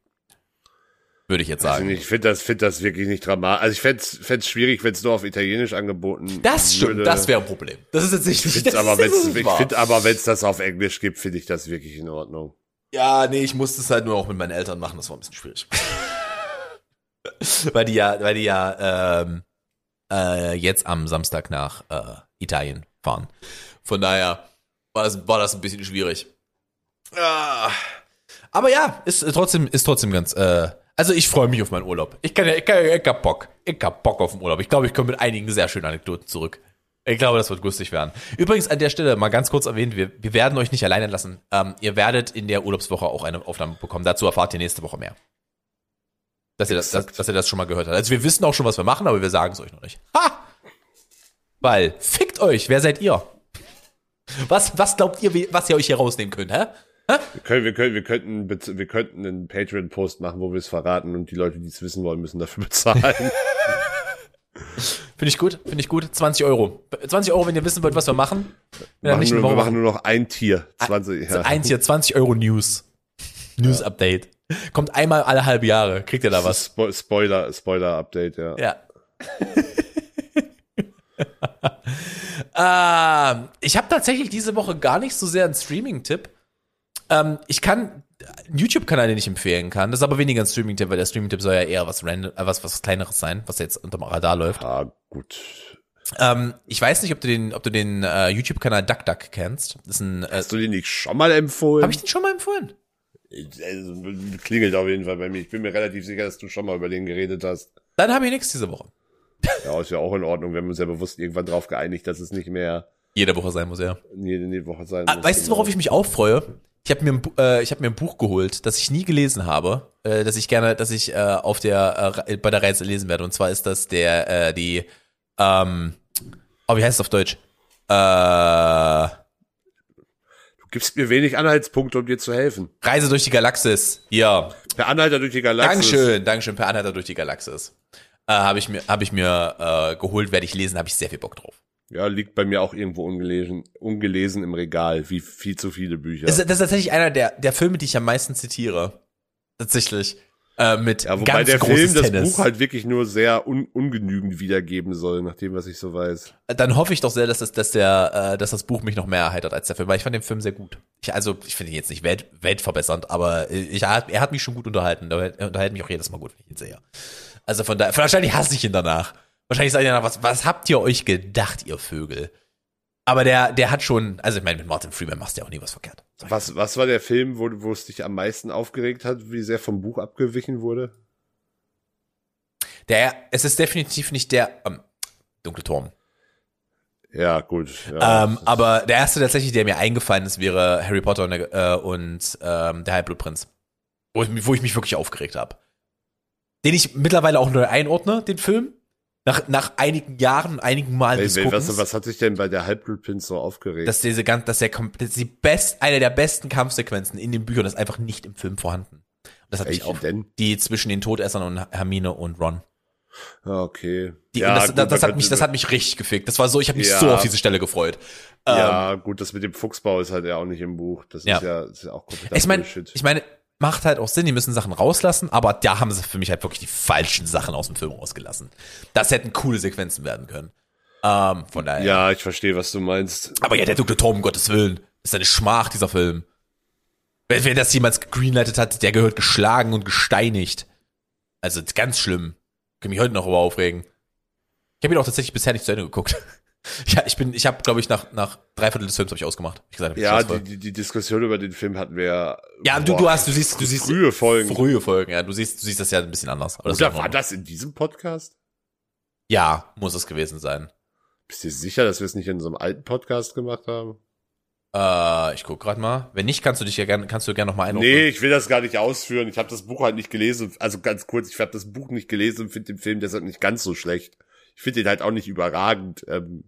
Würde ich jetzt sagen. Also ich finde das, finde das wirklich nicht dramatisch. Also ich fände es schwierig, wenn es nur auf Italienisch angeboten Das stimmt, würde. das wäre ein Problem. Das ist jetzt nicht, Ich finde aber, wenn es das auf Englisch gibt, finde ich das wirklich in Ordnung. Ja, nee, ich musste es halt nur auch mit meinen Eltern machen, das war ein bisschen schwierig. weil die ja, weil die ja ähm, äh, jetzt am Samstag nach äh, Italien fahren. Von daher war das, war das ein bisschen schwierig. Ah. Aber ja, ist trotzdem, ist trotzdem ganz. Äh, also ich freue mich auf meinen Urlaub. Ich kann ja, ich, kann, ich hab Bock. Ich hab Bock auf den Urlaub. Ich glaube, ich komme mit einigen sehr schönen Anekdoten zurück. Ich glaube, das wird lustig werden. Übrigens an der Stelle mal ganz kurz erwähnt, wir, wir werden euch nicht alleine lassen. Ähm, ihr werdet in der Urlaubswoche auch eine Aufnahme bekommen. Dazu erfahrt ihr nächste Woche mehr. Dass ihr das, dass, dass ihr das schon mal gehört habt. Also wir wissen auch schon, was wir machen, aber wir sagen es euch noch nicht. Ha! Weil, fickt euch, wer seid ihr? Was, was glaubt ihr, was ihr euch hier rausnehmen könnt, hä? Hä? Wir, können, wir, können, wir, könnten, wir könnten einen Patreon-Post machen, wo wir es verraten und die Leute, die es wissen wollen, müssen dafür bezahlen. Finde ich gut, finde ich gut. 20 Euro. 20 Euro, wenn ihr wissen wollt, was wir machen. Wir machen, nur, wir machen nur noch ein Tier. 20, ja. Ein Tier, 20 Euro News. News ja. Update. Kommt einmal alle halbe Jahre. Kriegt ihr da was? Spo Spoiler, Spoiler Update, ja. Ja. äh, ich habe tatsächlich diese Woche gar nicht so sehr einen Streaming-Tipp. Ähm, ich kann einen YouTube-Kanal, den ich empfehlen kann. Das ist aber weniger ein Streaming-Tipp, weil der Streaming-Tipp soll ja eher was random, äh, was, was kleineres sein, was jetzt unterm Radar läuft. Ah, gut. Ähm, ich weiß nicht, ob du den, ob du den äh, YouTube-Kanal DuckDuck kennst. Das ist ein, äh, Hast du den nicht schon mal empfohlen? Habe ich den schon mal empfohlen? Also, klingelt auf jeden Fall bei mir. Ich bin mir relativ sicher, dass du schon mal über den geredet hast. Dann habe ich nichts diese Woche. Ja, ist ja auch in Ordnung. Wir haben uns ja bewusst irgendwann drauf geeinigt, dass es nicht mehr jede Woche sein muss, ja. Jede, jede Woche sein ah, muss. Weißt du, worauf ich mich auch freue? Ich habe mir, äh, ich hab mir ein Buch geholt, das ich nie gelesen habe, äh, das ich gerne, dass ich äh, auf der äh, bei der Reise lesen werde. Und zwar ist das der äh, die, ähm, oh, wie heißt es auf Deutsch? Äh, gibst mir wenig Anhaltspunkte, um dir zu helfen. Reise durch die Galaxis. Hier. Per Anhalter durch die Galaxis. Dankeschön, Dankeschön, per Anhalter durch die Galaxis. Äh, habe ich mir, hab ich mir äh, geholt, werde ich lesen, habe ich sehr viel Bock drauf. Ja, liegt bei mir auch irgendwo ungelesen, ungelesen im Regal, wie viel zu viele Bücher. Das, das ist tatsächlich einer der, der Filme, die ich am meisten zitiere. Tatsächlich. Äh, mit ja, wobei ganz der Film das Buch halt wirklich nur sehr un ungenügend wiedergeben soll, nach dem, was ich so weiß. Dann hoffe ich doch sehr, dass das, dass der, äh, dass das Buch mich noch mehr erheitert als der Film, weil ich fand den Film sehr gut. Ich, also, ich finde ihn jetzt nicht welt, weltverbessernd, aber ich, er hat mich schon gut unterhalten. Er unterhält mich auch jedes Mal gut, wenn ich ihn sehe. Also von daher, wahrscheinlich hasse ich ihn danach. Wahrscheinlich sagt ihr danach, was, was habt ihr euch gedacht, ihr Vögel? Aber der, der hat schon, also ich meine, mit Martin Freeman machst du ja auch nie was verkehrt. Was, was war der Film, wo, wo es dich am meisten aufgeregt hat, wie sehr vom Buch abgewichen wurde? Der, es ist definitiv nicht der, ähm, Dunkle Turm. Ja, gut. Ja. Ähm, aber der erste tatsächlich, der mir eingefallen ist, wäre Harry Potter und, äh, und ähm, der Halbblutprinz. Wo ich, wo ich mich wirklich aufgeregt habe. Den ich mittlerweile auch neu einordne, den Film. Nach, nach einigen Jahren, einigen Mal des ey, was, was hat sich denn bei der Halbblutprinz so aufgeregt? Dass diese ganz, dass der dass die best, eine der besten Kampfsequenzen in den Büchern ist einfach nicht im Film vorhanden. Das hat mich auch denn? die zwischen den Todessern und Hermine und Ron. Ah, okay. Die, ja, das, gut, das, das hat mich, das hat mich richtig gefickt. Das war so, ich habe mich ja. so auf diese Stelle gefreut. Ja, ähm, gut, das mit dem Fuchsbau ist halt ja auch nicht im Buch. Das ja. ist ja, das ist ja auch komplett Ich meine, ich meine, macht halt auch Sinn, die müssen Sachen rauslassen, aber da haben sie für mich halt wirklich die falschen Sachen aus dem Film rausgelassen. Das hätten coole Sequenzen werden können. Ähm, von daher. Ja, ich verstehe, was du meinst. Aber ja, der Dunkle Turm, um Gottes Willen, ist eine Schmach, dieser Film. Wer, wer das jemals greenlightet hat, der gehört geschlagen und gesteinigt. Also ganz schlimm. Ich kann mich heute noch über aufregen. Ich habe ihn auch tatsächlich bisher nicht zu Ende geguckt. Ja, ich bin, ich habe, glaube ich, nach nach drei Viertel des Films habe ich ausgemacht. Ich gesagt, ja, die, die, die Diskussion über den Film hatten wir ja. Ja, boah, du, du hast, du siehst, du siehst frühe Folgen. Frühe Folgen, ja, du siehst, du siehst das ja ein bisschen anders. Oder das war das in diesem Podcast? Ja, muss es gewesen sein. Bist du sicher, dass wir es nicht in so einem alten Podcast gemacht haben? Äh, ich guck gerade mal. Wenn nicht, kannst du dich ja gerne, kannst du gerne noch mal einrufen. Nee, ich will das gar nicht ausführen. Ich habe das Buch halt nicht gelesen. Also ganz kurz, ich habe das Buch nicht gelesen und finde den Film deshalb nicht ganz so schlecht. Ich finde den halt auch nicht überragend. Ähm,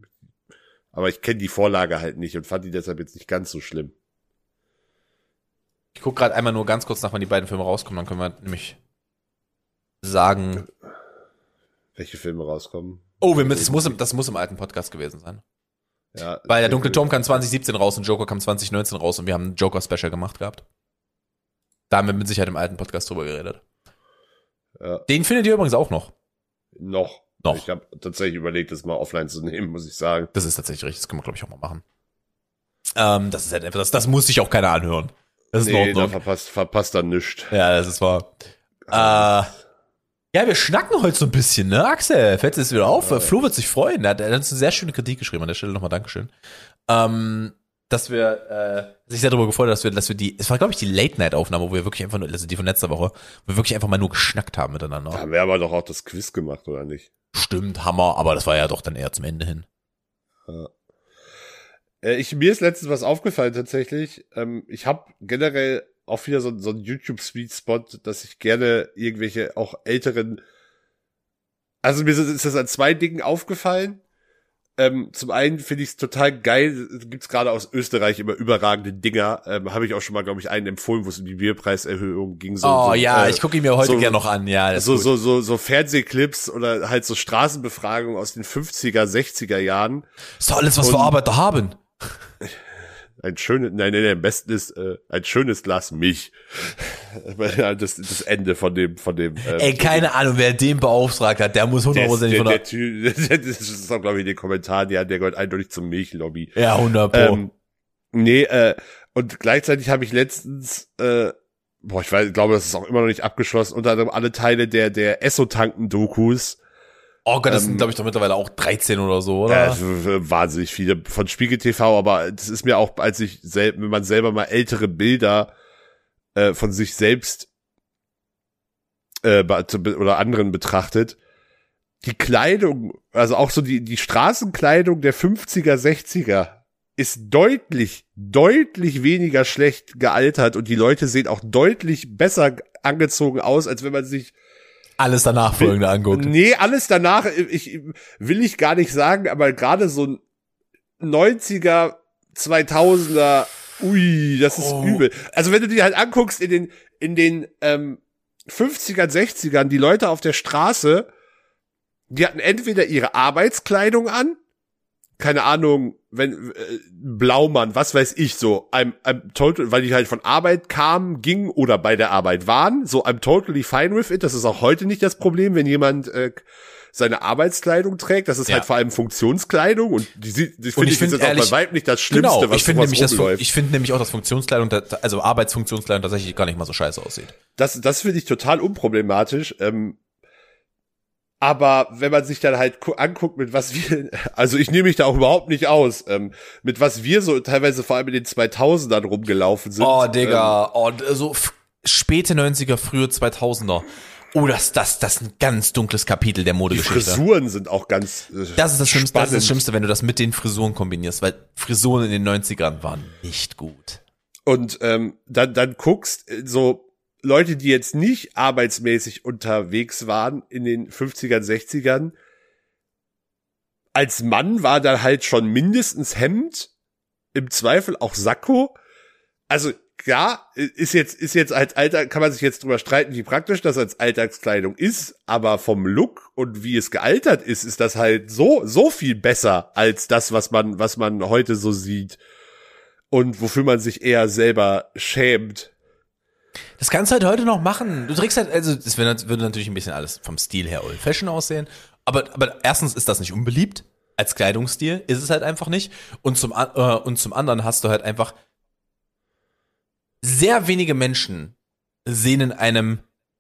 aber ich kenne die Vorlage halt nicht und fand die deshalb jetzt nicht ganz so schlimm. Ich gucke gerade einmal nur ganz kurz nach, wann die beiden Filme rauskommen, dann können wir nämlich sagen. Welche Filme rauskommen? Oh, wir, das, muss im, das muss im alten Podcast gewesen sein. Ja, Weil der Dunkle Turm kam 2017 raus und Joker kam 2019 raus und wir haben ein Joker-Special gemacht gehabt. Da haben wir mit Sicherheit im alten Podcast drüber geredet. Ja. Den findet ihr übrigens auch noch. Noch. Noch. Ich habe tatsächlich überlegt, das mal offline zu nehmen, muss ich sagen. Das ist tatsächlich richtig. Das können wir, glaube ich, auch mal machen. Ähm, das ist halt einfach, das, das muss sich auch keiner anhören. Das ist nee, da verpasst, verpasst dann nichts. Ja, das ist wahr. Äh, ja, wir schnacken heute so ein bisschen, ne, Axel? Fällt es wieder auf? Ja. Flo wird sich freuen. Er hat, er hat uns eine sehr schöne Kritik geschrieben. An der Stelle nochmal Dankeschön. Ähm, dass wir äh, sich sehr darüber gefreut, dass wir, dass wir die, es war glaube ich die Late Night Aufnahme, wo wir wirklich einfach nur, also die von letzter Woche, wo wir wirklich einfach mal nur geschnackt haben miteinander. Da haben wir aber doch auch das Quiz gemacht oder nicht? Stimmt, Hammer, aber das war ja doch dann eher zum Ende hin. Ja. Äh, ich mir ist letztens was aufgefallen tatsächlich. Ähm, ich habe generell auch wieder so, so ein YouTube Sweet Spot, dass ich gerne irgendwelche auch älteren also mir ist das an zwei Dingen aufgefallen. Ähm, zum einen finde ich es total geil, gibt's gerade aus Österreich immer überragende Dinger. Ähm, Habe ich auch schon mal, glaube ich, einen empfohlen, wo es um die Bierpreiserhöhung ging. So, oh so, ja, äh, ich gucke ihn mir heute so, gerne noch an. Ja, so, so, so, so Fernsehclips oder halt so Straßenbefragungen aus den 50er, 60er Jahren. ist doch alles, was Und, wir Arbeiter haben. ein schönes, nein, nein, nein, am besten ist äh, ein schönes Glas Milch. das, das Ende von dem, von dem. Ähm, Ey, keine Ahnung, wer den beauftragt hat, der muss hundertprozentig von der, der, der, Das ist auch, glaube ich, in den Kommentaren, ja, der gehört eindeutig zum Milchlobby. Ja, 100 pro. Ähm, nee, äh, und gleichzeitig habe ich letztens, äh, boah, ich weiß, glaube, das ist auch immer noch nicht abgeschlossen, unter anderem alle Teile der, der Esso-Tanken-Dokus Oh Gott, das ähm, sind, glaube ich, doch mittlerweile auch 13 oder so, oder? Ja, wahnsinnig viele von Spiegel TV, aber das ist mir auch, als ich selbst, wenn man selber mal ältere Bilder äh, von sich selbst äh, oder anderen betrachtet, die Kleidung, also auch so die, die Straßenkleidung der 50er, 60er ist deutlich, deutlich weniger schlecht gealtert und die Leute sehen auch deutlich besser angezogen aus, als wenn man sich alles danach folgende anguckt. Nee, alles danach, ich, will ich gar nicht sagen, aber gerade so ein 90er, 2000er, ui, das ist oh. übel. Also wenn du dir halt anguckst in den, in den ähm, 50er, 60ern, die Leute auf der Straße, die hatten entweder ihre Arbeitskleidung an, keine Ahnung, wenn äh, Blaumann, was weiß ich, so I'm, I'm total, weil die halt von Arbeit kamen, gingen oder bei der Arbeit waren, so I'm totally fine with it. Das ist auch heute nicht das Problem, wenn jemand äh, seine Arbeitskleidung trägt. Das ist ja. halt vor allem Funktionskleidung und die, die, die finde ich, find, ist auch bei Weib nicht das Schlimmste, genau, was ich finde nämlich, das, ich finde nämlich auch, dass Funktionskleidung, also Arbeitsfunktionskleidung tatsächlich gar nicht mal so scheiße aussieht. Das, das finde ich total unproblematisch. Ähm, aber wenn man sich dann halt anguckt, mit was wir, also ich nehme mich da auch überhaupt nicht aus, ähm, mit was wir so teilweise vor allem in den 2000ern rumgelaufen sind. Oh, Digga, ähm, oh, so späte 90er, frühe 2000er. Oh, das, das, das ist ein ganz dunkles Kapitel der Modegeschichte. Die Frisuren sind auch ganz äh, Das ist das Schlimmste, das ist das Schlimmste, wenn du das mit den Frisuren kombinierst, weil Frisuren in den 90ern waren nicht gut. Und ähm, dann, dann guckst, äh, so Leute, die jetzt nicht arbeitsmäßig unterwegs waren in den 50ern, 60ern, als Mann war da halt schon mindestens Hemd, im Zweifel auch Sakko. Also ja, ist jetzt, ist jetzt als Alter, kann man sich jetzt drüber streiten, wie praktisch das als Alltagskleidung ist, aber vom Look und wie es gealtert ist, ist das halt so, so viel besser als das, was man, was man heute so sieht und wofür man sich eher selber schämt. Das kannst du halt heute noch machen. Du trägst halt, also das würde natürlich ein bisschen alles vom Stil her old fashion aussehen. Aber, aber erstens ist das nicht unbeliebt. Als Kleidungsstil ist es halt einfach nicht. Und zum, äh, und zum anderen hast du halt einfach sehr wenige Menschen sehen in einem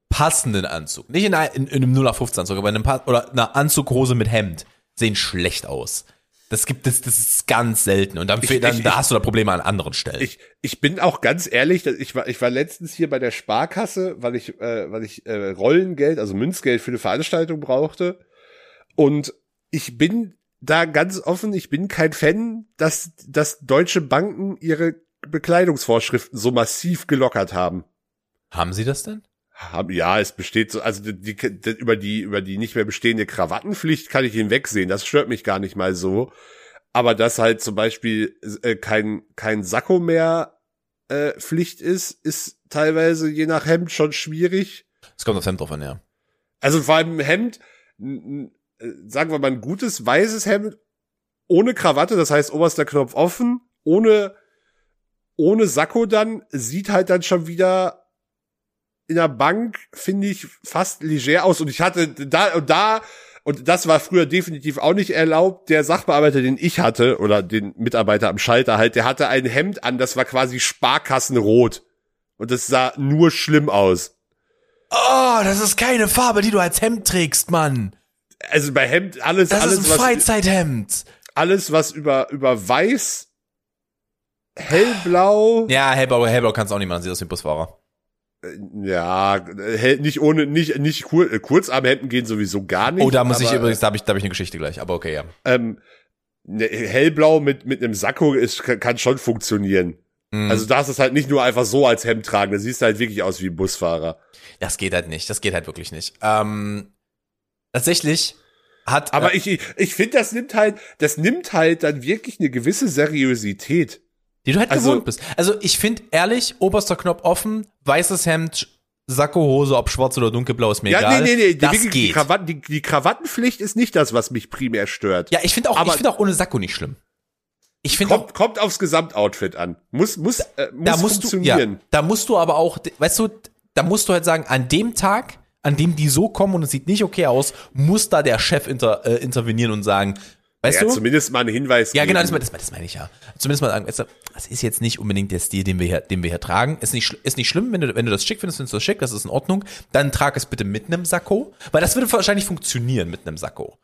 passenden Anzug, nicht in, in, in einem 0815 Anzug, aber in einem pa oder einer Anzughose mit Hemd, sehen schlecht aus. Das gibt es, das ist ganz selten. Und dann, ich, dann ich, da hast du da Probleme an anderen Stellen. Ich, ich bin auch ganz ehrlich, ich war, ich war letztens hier bei der Sparkasse, weil ich, äh, weil ich äh, Rollengeld, also Münzgeld für eine Veranstaltung brauchte. Und ich bin da ganz offen, ich bin kein Fan, dass, dass deutsche Banken ihre Bekleidungsvorschriften so massiv gelockert haben. Haben sie das denn? Ja, es besteht so, also die, die, über die über die nicht mehr bestehende Krawattenpflicht kann ich hinwegsehen. Das stört mich gar nicht mal so. Aber dass halt zum Beispiel äh, kein kein Sakko mehr äh, Pflicht ist, ist teilweise je nach Hemd schon schwierig. Es kommt aufs Hemd drauf an, ja. Also vor allem Hemd, äh, sagen wir mal, ein gutes weißes Hemd ohne Krawatte, das heißt oberster Knopf offen, ohne, ohne Sakko dann, sieht halt dann schon wieder in der Bank, finde ich, fast leger aus. Und ich hatte da und da, und das war früher definitiv auch nicht erlaubt, der Sachbearbeiter, den ich hatte, oder den Mitarbeiter am Schalter halt, der hatte ein Hemd an, das war quasi Sparkassenrot. Und das sah nur schlimm aus. Oh, das ist keine Farbe, die du als Hemd trägst, Mann. Also bei Hemd alles, das alles ist ein Freizeithemd. Alles was über über weiß, hellblau. Ja, hellblau, hellblau kannst du auch nicht machen, sieht aus wie ein Busfahrer. Äh, ja, nicht ohne nicht nicht kur, äh, Kurzarmhemden gehen sowieso gar nicht. Oh, da muss aber, ich übrigens, da habe ich da habe ich eine Geschichte gleich, aber okay, ja. Ähm, ne, hellblau mit mit einem Sakko ist kann schon funktionieren. Mhm. Also darfst es halt nicht nur einfach so als Hemd tragen, da siehst du halt wirklich aus wie ein Busfahrer. Das geht halt nicht, das geht halt wirklich nicht. Ähm, tatsächlich hat. Aber äh, ich, ich finde, das nimmt halt, das nimmt halt dann wirklich eine gewisse Seriosität. Die du halt also, gewohnt bist. Also ich finde ehrlich, oberster Knopf offen, weißes Hemd, Sakkohose, ob schwarz oder dunkelblau, ist mir ja, egal. Nee, nee, nee, das wirklich, geht. Die, Krawatten, die, die Krawattenpflicht ist nicht das, was mich primär stört. Ja, ich finde auch, Aber ich finde auch ohne Sakko nicht schlimm. Ich finde kommt, kommt aufs Gesamtoutfit an. Muss muss äh, muss da musst funktionieren. Du, ja, da musst du aber auch, weißt du, da musst du halt sagen, an dem Tag, an dem die so kommen und es sieht nicht okay aus, muss da der Chef inter, äh, intervenieren und sagen, weißt ja, du? zumindest mal einen Hinweis Ja, genau, das, das, meine ich ja. Zumindest mal sagen, das ist jetzt nicht unbedingt der Stil, den wir hier, den wir hier tragen. Ist nicht, ist nicht schlimm, wenn du, wenn du das schick findest, findest du das schick, das ist in Ordnung. Dann trag es bitte mit einem Sakko, weil das würde wahrscheinlich funktionieren mit einem Sakko.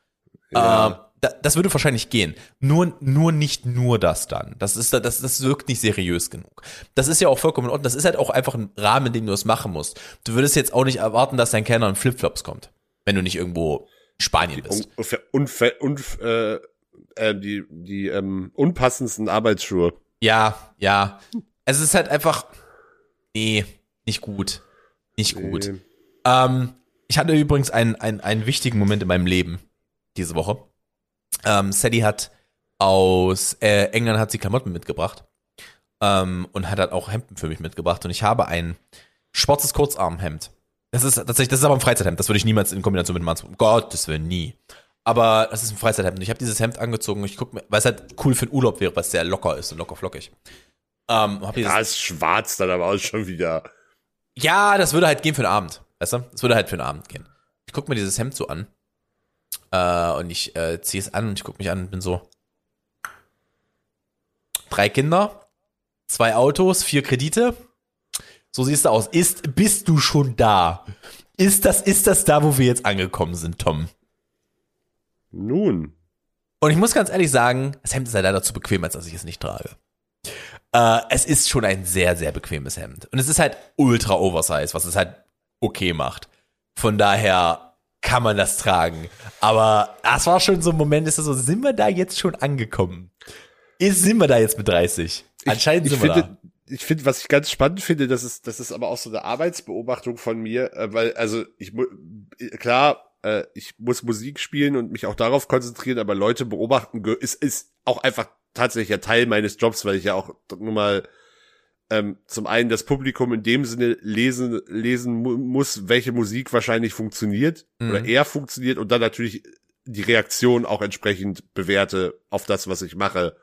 Ja. Ähm, das würde wahrscheinlich gehen. Nur, nur nicht nur das dann. Das ist, das, das wirkt nicht seriös genug. Das ist ja auch vollkommen in Ordnung. Das ist halt auch einfach ein Rahmen, in dem du es machen musst. Du würdest jetzt auch nicht erwarten, dass dein Kellner in Flipflops kommt. Wenn du nicht irgendwo in Spanien bist. Und, und, und äh, äh, die, die ähm, unpassendsten Arbeitsschuhe. Ja, ja. Es ist halt einfach, nee, nicht gut. Nicht gut. Nee. Ähm, ich hatte übrigens einen, einen, einen wichtigen Moment in meinem Leben diese Woche. Ähm, Sally hat aus äh, England hat sie Klamotten mitgebracht ähm, und hat halt auch Hemden für mich mitgebracht und ich habe ein schwarzes Kurzarmhemd. Das ist tatsächlich, das ist aber ein Freizeithemd. Das würde ich niemals in Kombination mit einem Anzug. Um Gottes Willen, nie. Aber das ist ein Freizeithemd. Ich habe dieses Hemd angezogen. Ich guck mir, weil es halt cool für den Urlaub wäre, weil es sehr locker ist und locker flockig. Ähm, hab ja, ist schwarz dann aber auch schon wieder. Ja, das würde halt gehen für den Abend. Weißt du? Das würde halt für den Abend gehen. Ich guck mir dieses Hemd so an äh, und ich äh, ziehe es an und ich gucke mich an und bin so. Drei Kinder, zwei Autos, vier Kredite. So siehst du aus. Ist, bist du schon da? Ist das, ist das da, wo wir jetzt angekommen sind, Tom? Nun. Und ich muss ganz ehrlich sagen, das Hemd ist ja leider zu bequem, als dass ich es nicht trage. Äh, es ist schon ein sehr, sehr bequemes Hemd. Und es ist halt ultra oversized, was es halt okay macht. Von daher kann man das tragen. Aber das war schon so ein Moment, ist das so, sind wir da jetzt schon angekommen? Ist, sind wir da jetzt mit 30? Anscheinend ich, ich sind wir finde, da. Ich finde, was ich ganz spannend finde, das ist, das ist aber auch so eine Arbeitsbeobachtung von mir, äh, weil, also, ich, klar, äh, ich muss Musik spielen und mich auch darauf konzentrieren, aber Leute beobachten ist, ist auch einfach tatsächlich ein Teil meines Jobs, weil ich ja auch nur mal ähm, zum einen das Publikum in dem Sinne lesen, lesen mu muss, welche Musik wahrscheinlich funktioniert mhm. oder eher funktioniert und dann natürlich die Reaktion auch entsprechend bewerte auf das, was ich mache,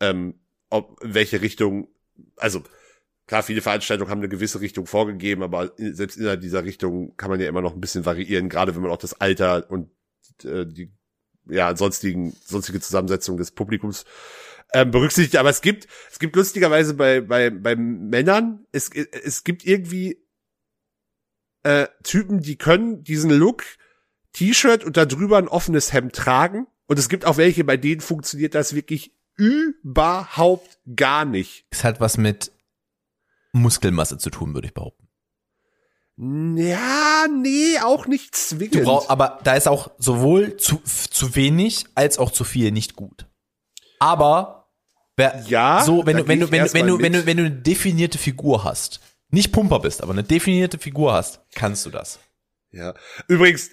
ähm, ob welche Richtung, also klar, viele Veranstaltungen haben eine gewisse Richtung vorgegeben, aber selbst innerhalb dieser Richtung kann man ja immer noch ein bisschen variieren, gerade wenn man auch das Alter und äh, die ja sonstigen sonstige Zusammensetzung des Publikums ähm, berücksichtigt. Aber es gibt, es gibt lustigerweise bei, bei, bei Männern, es, es gibt irgendwie äh, Typen, die können diesen Look, T-Shirt und da drüber ein offenes Hemd tragen. Und es gibt auch welche, bei denen funktioniert das wirklich überhaupt gar nicht. Es hat was mit Muskelmasse zu tun, würde ich behaupten. Ja, nee, auch nicht zwingend. Du brauchst, aber da ist auch sowohl zu, zu wenig als auch zu viel nicht gut. Aber Wer, ja, so, wenn du, wenn du, wenn du, wenn du, wenn du, wenn du eine definierte Figur hast, nicht Pumper bist, aber eine definierte Figur hast, kannst du das. Ja. Übrigens,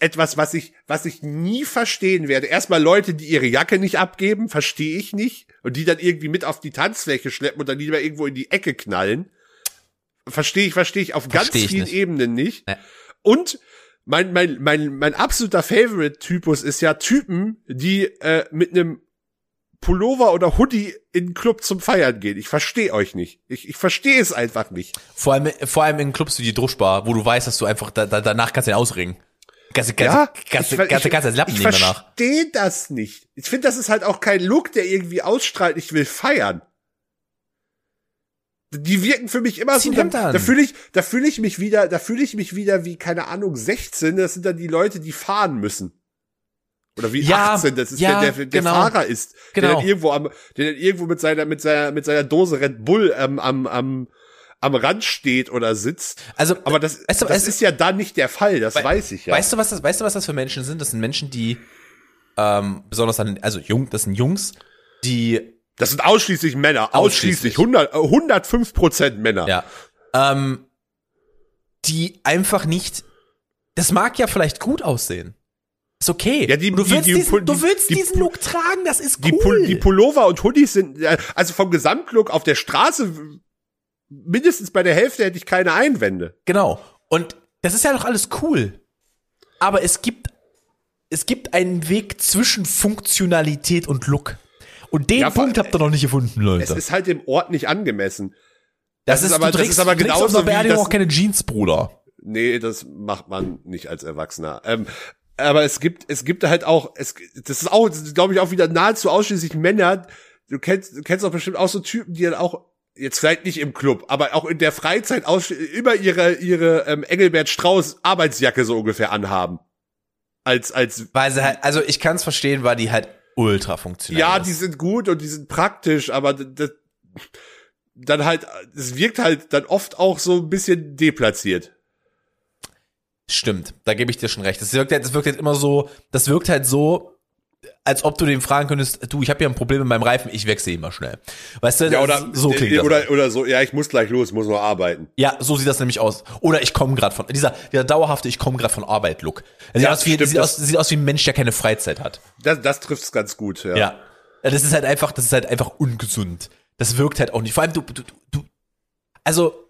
etwas, was ich, was ich nie verstehen werde. Erstmal Leute, die ihre Jacke nicht abgeben, verstehe ich nicht. Und die dann irgendwie mit auf die Tanzfläche schleppen und dann lieber irgendwo in die Ecke knallen. Verstehe ich, verstehe ich auf versteh ganz vielen nicht. Ebenen nicht. Ja. Und mein, mein, mein, mein absoluter Favorite-Typus ist ja Typen, die äh, mit einem Pullover oder Hoodie in Club zum Feiern gehen. Ich verstehe euch nicht. Ich, ich verstehe es einfach nicht. Vor allem, vor allem in Clubs wie die Druschbar, wo du weißt, dass du einfach da, da, danach kannst du ihn ausringen. Ganze, ganze, Ja, ganze, ich, ganze, ganze Lappen ich nehmen danach. verstehe das nicht. Ich finde, das ist halt auch kein Look, der irgendwie ausstrahlt, ich will feiern. Die wirken für mich immer Zieh so, da, da fühle ich, da fühle ich mich wieder, da fühle ich mich wieder wie, keine Ahnung, 16, das sind dann die Leute, die fahren müssen. Oder wie Ja, 18, das ist ja, der, der, der genau. Fahrer ist, der Genau. dann irgendwo am, der dann irgendwo mit seiner, mit seiner, mit seiner Dose Red Bull ähm, am, am, am Rand steht oder sitzt. Also, Aber das, weißt du, das ist ja da nicht der Fall, das weiß ich ja. Weißt du, was das, weißt du, was das für Menschen sind? Das sind Menschen, die, ähm, besonders dann, also jung, das sind Jungs, die, Das sind ausschließlich Männer. Ausschließlich. Ausschließlich. 100, äh, 105 Prozent Männer. ja, ähm, die einfach nicht, das mag ja vielleicht gut aussehen. Ist okay. Ja, die- du die- willst, die- diesen, du die- willst die- diesen Look tragen, das ist Die, cool. Die Pullover und Hoodies sind, äh, also vom Gesamtlook auf der Straße, mindestens bei der Hälfte hätte ich keine Einwände. Genau. Und das ist ja doch alles cool. Aber es gibt, es gibt einen Weg zwischen Funktionalität und Look. Und den Ja, Punkt habt ihr noch nicht gefunden, Leute. Es ist halt dem Ort nicht angemessen. das, das ist, aber- du das trägst, ist aber trägst genauso wie das- auch keine Jeans, Bruder. Nee, das macht man nicht als Erwachsener. Ähm, aber es gibt, es gibt halt auch, es, das ist auch, glaube ich, auch wieder nahezu ausschließlich Männer. Du kennst, du kennst auch bestimmt auch so Typen, die dann auch, jetzt vielleicht nicht im Club, aber auch in der Freizeit aussch- immer ihre, ihre ähm, Engelbert Strauß Arbeitsjacke so ungefähr anhaben. Als, als, Weil sie halt, also ich kann es verstehen, weil die halt ultra funktional ja, ist. die sind gut und die sind praktisch, aber das, dann halt, es wirkt halt dann oft auch so ein bisschen deplatziert. Stimmt, da gebe ich dir schon recht. Das wirkt, halt- das wirkt halt immer so, das wirkt halt so, als ob du dem fragen könntest, du, ich habe hier ein Problem mit meinem Reifen, ich wechsle ihn mal schnell. Weißt du, Ja, oder, so klingt das. oder, oder so, ja, ich muss gleich los, muss noch arbeiten. Ja, so sieht das nämlich aus. Oder ich komme gerade von dieser dieser dauerhafte ich komme gerade von Arbeit Look. Sieht, Ja, aus wie, stimmt, sieht, aus, sieht aus wie ein Mensch, der keine Freizeit hat. Das, das trifft's ganz gut, ja. Ja. ja. Das ist halt einfach, das ist halt einfach ungesund. Das wirkt halt auch nicht. Vor allem du du du, du also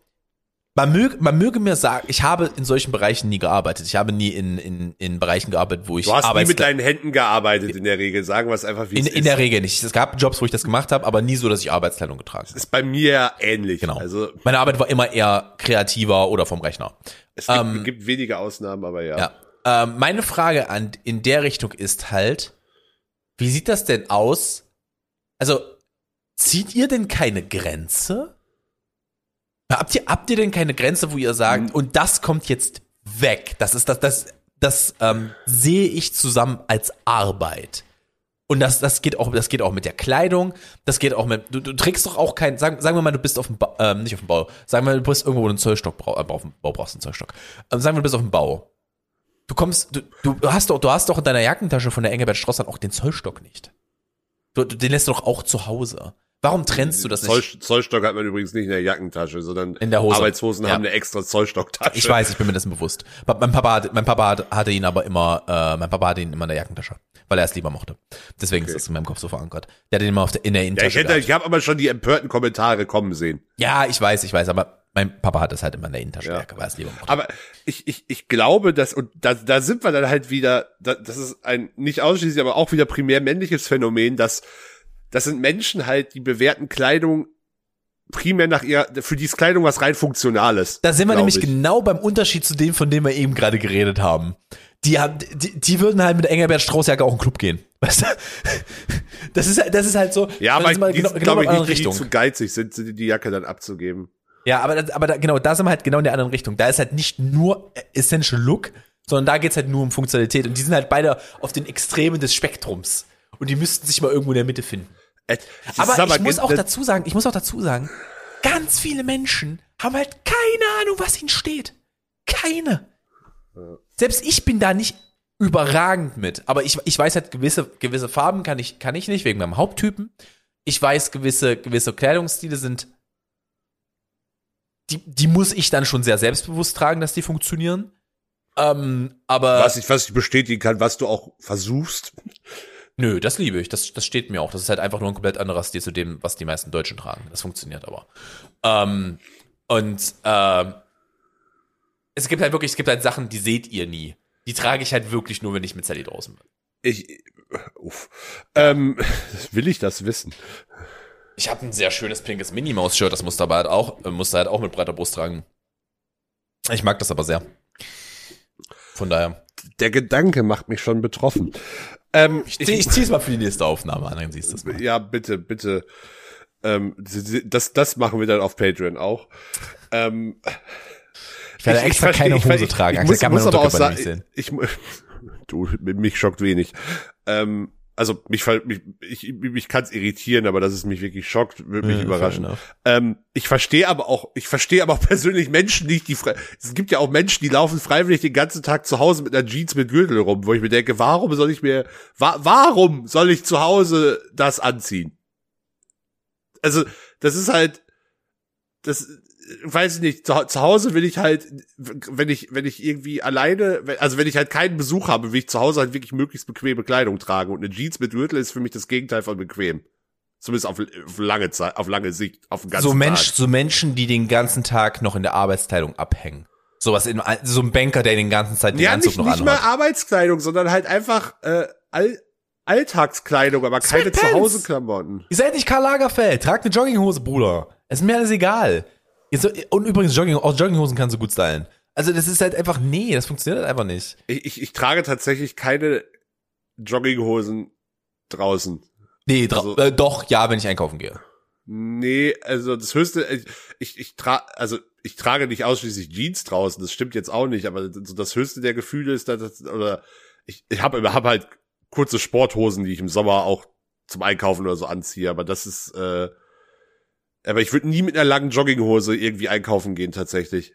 man möge, man möge mir sagen, ich habe in solchen Bereichen nie gearbeitet. Ich habe nie in, in, in Bereichen gearbeitet, wo ich Du hast nie mit deinen Händen gearbeitet in der Regel. Sagen wir es einfach, wie in, es in ist. der Regel nicht. Es gab Jobs, wo ich das gemacht habe, aber nie so, dass ich Arbeitskleidung getragen habe. ist bei mir ähnlich. Genau. Also Meine Arbeit war immer eher kreativer oder vom Rechner. es gibt, Ähm, gibt wenige Ausnahmen, aber ja. Ja. Ähm, meine Frage an in der Richtung ist halt, wie sieht das denn aus? Also, zieht ihr denn keine Grenze? Habt ihr, habt ihr denn keine Grenze, wo ihr sagt, und das kommt jetzt weg? Das ist das, das, das ähm, sehe ich zusammen als Arbeit. Und das, das geht auch, das geht auch mit der Kleidung, das geht auch mit, du, du trägst doch auch kein, sagen, sagen wir mal, du bist auf dem, ba ähm, nicht auf dem Bau, sagen wir mal, du bist irgendwo einen Zollstock, äh, auf dem Bau brauchst du einen Zollstock. Ähm, sagen wir, du bist auf dem Bau. Du kommst, du, du hast doch, du hast doch in deiner Jackentasche von der Engelbert Strauß auch den Zollstock nicht. Du, du, den lässt du doch auch zu Hause. Warum trennst du das Zoll, nicht? Zollstock hat man übrigens nicht in der Jackentasche, sondern In der Hose. Arbeitshosen Ja. haben eine extra Zollstocktasche. Ich weiß, ich bin mir dessen bewusst. Mein Papa, hat- mein Papa hat- hatte ihn aber immer, äh, mein Papa hatte ihn immer in der Jackentasche, weil er es lieber mochte. Deswegen ist das in meinem Kopf so verankert. Der hat ihn immer auf der, in der Ja, ich Innentasche. hätte, ich habe aber schon die empörten Kommentare kommen sehen. Ja, ich weiß, ich weiß, aber mein Papa hat es halt immer in der Innentasche, Ja. weil er es lieber mochte. Aber ich, ich, ich glaube, dass, und da, da sind wir dann halt wieder, da, das ist ein nicht ausschließlich, aber auch wieder primär männliches Phänomen, dass das sind Menschen halt, die bewerten Kleidung primär nach ihrer, für die ist Kleidung was rein Funktionales. Da sind wir nämlich ich. genau beim Unterschied zu dem, von dem wir eben gerade geredet haben. Die, haben, die, die würden halt mit der Engelbert Straußjacke auch in den Club gehen. Weißt du? Das ist, halt- das ist halt so. Ja, aber die, genau, sind, genau glaube in ich, nicht, die, die Richtung. zu geizig sind, die Jacke dann abzugeben. Ja, aber, aber da, genau, da sind wir halt genau in der anderen Richtung. Da ist halt nicht nur Essential Look, sondern da geht's halt nur um Funktionalität. Und die sind halt beide auf den Extremen des Spektrums. Und die müssten sich mal irgendwo in der Mitte finden. Äh, Aber, ist ich muss auch dazu sagen, ich muss auch dazu sagen, ganz viele Menschen haben halt keine Ahnung, was ihnen steht. Keine. Selbst ich bin da nicht überragend mit, aber ich, ich weiß halt gewisse, gewisse Farben kann ich, kann ich nicht wegen meinem Haupttypen. Ich weiß gewisse, gewisse Kleidungsstile sind, die, die muss ich dann schon sehr selbstbewusst tragen, dass die funktionieren. Ähm, aber was ich, was ich bestätigen kann, was du auch versuchst. Nö, das liebe ich. Das, das steht mir auch. Das ist halt einfach nur ein komplett anderer Stil zu dem, was die meisten Deutschen tragen. Das funktioniert aber. Ähm, und ähm, es gibt halt wirklich, es gibt halt Sachen, die seht ihr nie. Die trage ich halt wirklich nur, wenn ich mit Sally draußen bin. Ich, uff. Ähm, will ich das wissen? Ich habe ein sehr schönes pinkes Minimaus-Shirt, das musste aber halt auch, äh, musste halt auch mit breiter Brust tragen. Ich mag das aber sehr. Von daher. Der Gedanke macht mich schon betroffen. Ähm, ich, ich, ich zieh's mal für die nächste Aufnahme an, dann siehst du es mal. Ja, bitte, bitte. Ähm, das, das machen wir dann auf Patreon auch. Ähm, ich werde ich, extra ich keine Hose tragen. Ich, ich muss, kann muss aber auch sagen, ich, du, mich schockt wenig. Ähm, also mich, mich ich, mich kann es irritieren, aber dass es mich wirklich schockt, würde mich ja, überraschen. Ähm, ich verstehe aber auch, ich verstehe aber auch persönlich Menschen nicht, die es gibt ja auch Menschen, die laufen freiwillig den ganzen Tag zu Hause mit einer Jeans mit Gürtel rum, wo ich mir denke, warum soll ich mir, wa warum soll ich zu Hause das anziehen? Also das ist halt, das weiß ich nicht, zu, zu, Hause will ich halt, wenn ich, wenn ich irgendwie alleine, also wenn ich halt keinen Besuch habe, will ich zu Hause halt wirklich möglichst bequeme Kleidung tragen. Und eine Jeans mit Gürtel ist für mich das Gegenteil von bequem. Zumindest auf, auf lange Zeit, auf lange Sicht, auf den ganzen so Mensch, Tag. So Menschen, die den ganzen Tag noch in der Arbeitsteilung abhängen. Sowas in, so ein Banker, der den ganzen Zeit den ja, Anzug nicht, noch nicht anhat. Nicht mal Arbeitskleidung, sondern halt einfach, äh, all, Alltagskleidung, aber keine Zuhause-Klamotten. Ihr seid nicht Karl Lagerfeld. Tragt eine Jogginghose, Bruder. Es ist mir alles egal. Und übrigens, Jogging, auch Jogginghosen kannst du gut stylen. Also das ist halt einfach, nee, das funktioniert halt einfach nicht. Ich, ich, ich trage tatsächlich keine Jogginghosen draußen. Nee, dra also, äh, doch, ja, wenn ich einkaufen gehe. Nee, also das höchste, ich, ich, ich trage, also ich trage nicht ausschließlich Jeans draußen, das stimmt jetzt auch nicht, aber so das höchste der Gefühle ist, dass, oder ich, ich habe hab halt kurze Sporthosen, die ich im Sommer auch zum Einkaufen oder so anziehe, aber das ist, äh, aber ich würde nie mit einer langen Jogginghose irgendwie einkaufen gehen, tatsächlich.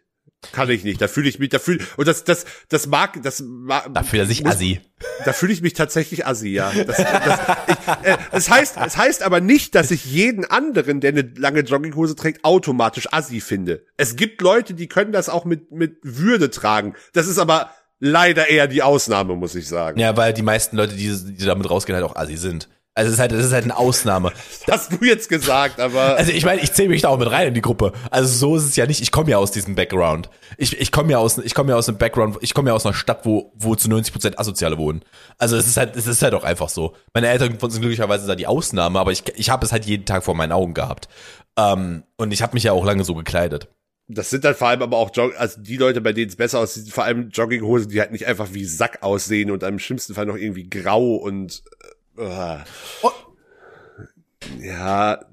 Kann ich nicht. Da fühle ich mich, da fühle und das, das, das mag, das mag. Da fühle ich assi. Da fühle ich mich tatsächlich assi, ja. Das, das, ich, äh, es heißt, es heißt aber nicht, dass ich jeden anderen, der eine lange Jogginghose trägt, automatisch assi finde. Es gibt Leute, die können das auch mit mit Würde tragen. Das ist aber leider eher die Ausnahme, muss ich sagen. Ja, weil die meisten Leute, die, die damit rausgehen, halt auch assi sind. Also es ist halt, es ist halt eine Ausnahme. Das hast du jetzt gesagt, aber. Also ich meine, ich zähle mich da auch mit rein in die Gruppe. Also so ist es ja nicht. Ich komme ja aus diesem Background. Ich, ich komme ja aus, ich komme ja aus einem Background. Ich komme ja aus einer Stadt, wo, wo zu 90 Prozent Asoziale wohnen. Also es ist halt, es ist halt auch einfach so. Meine Eltern sind glücklicherweise da die Ausnahme, aber ich, ich habe es halt jeden Tag vor meinen Augen gehabt. Ähm, und ich habe mich ja auch lange so gekleidet. Das sind dann vor allem aber auch Jog also die Leute, bei denen es besser aussieht, vor allem Jogginghosen, die halt nicht einfach wie Sack aussehen und im schlimmsten Fall noch irgendwie grau und oh. Ja.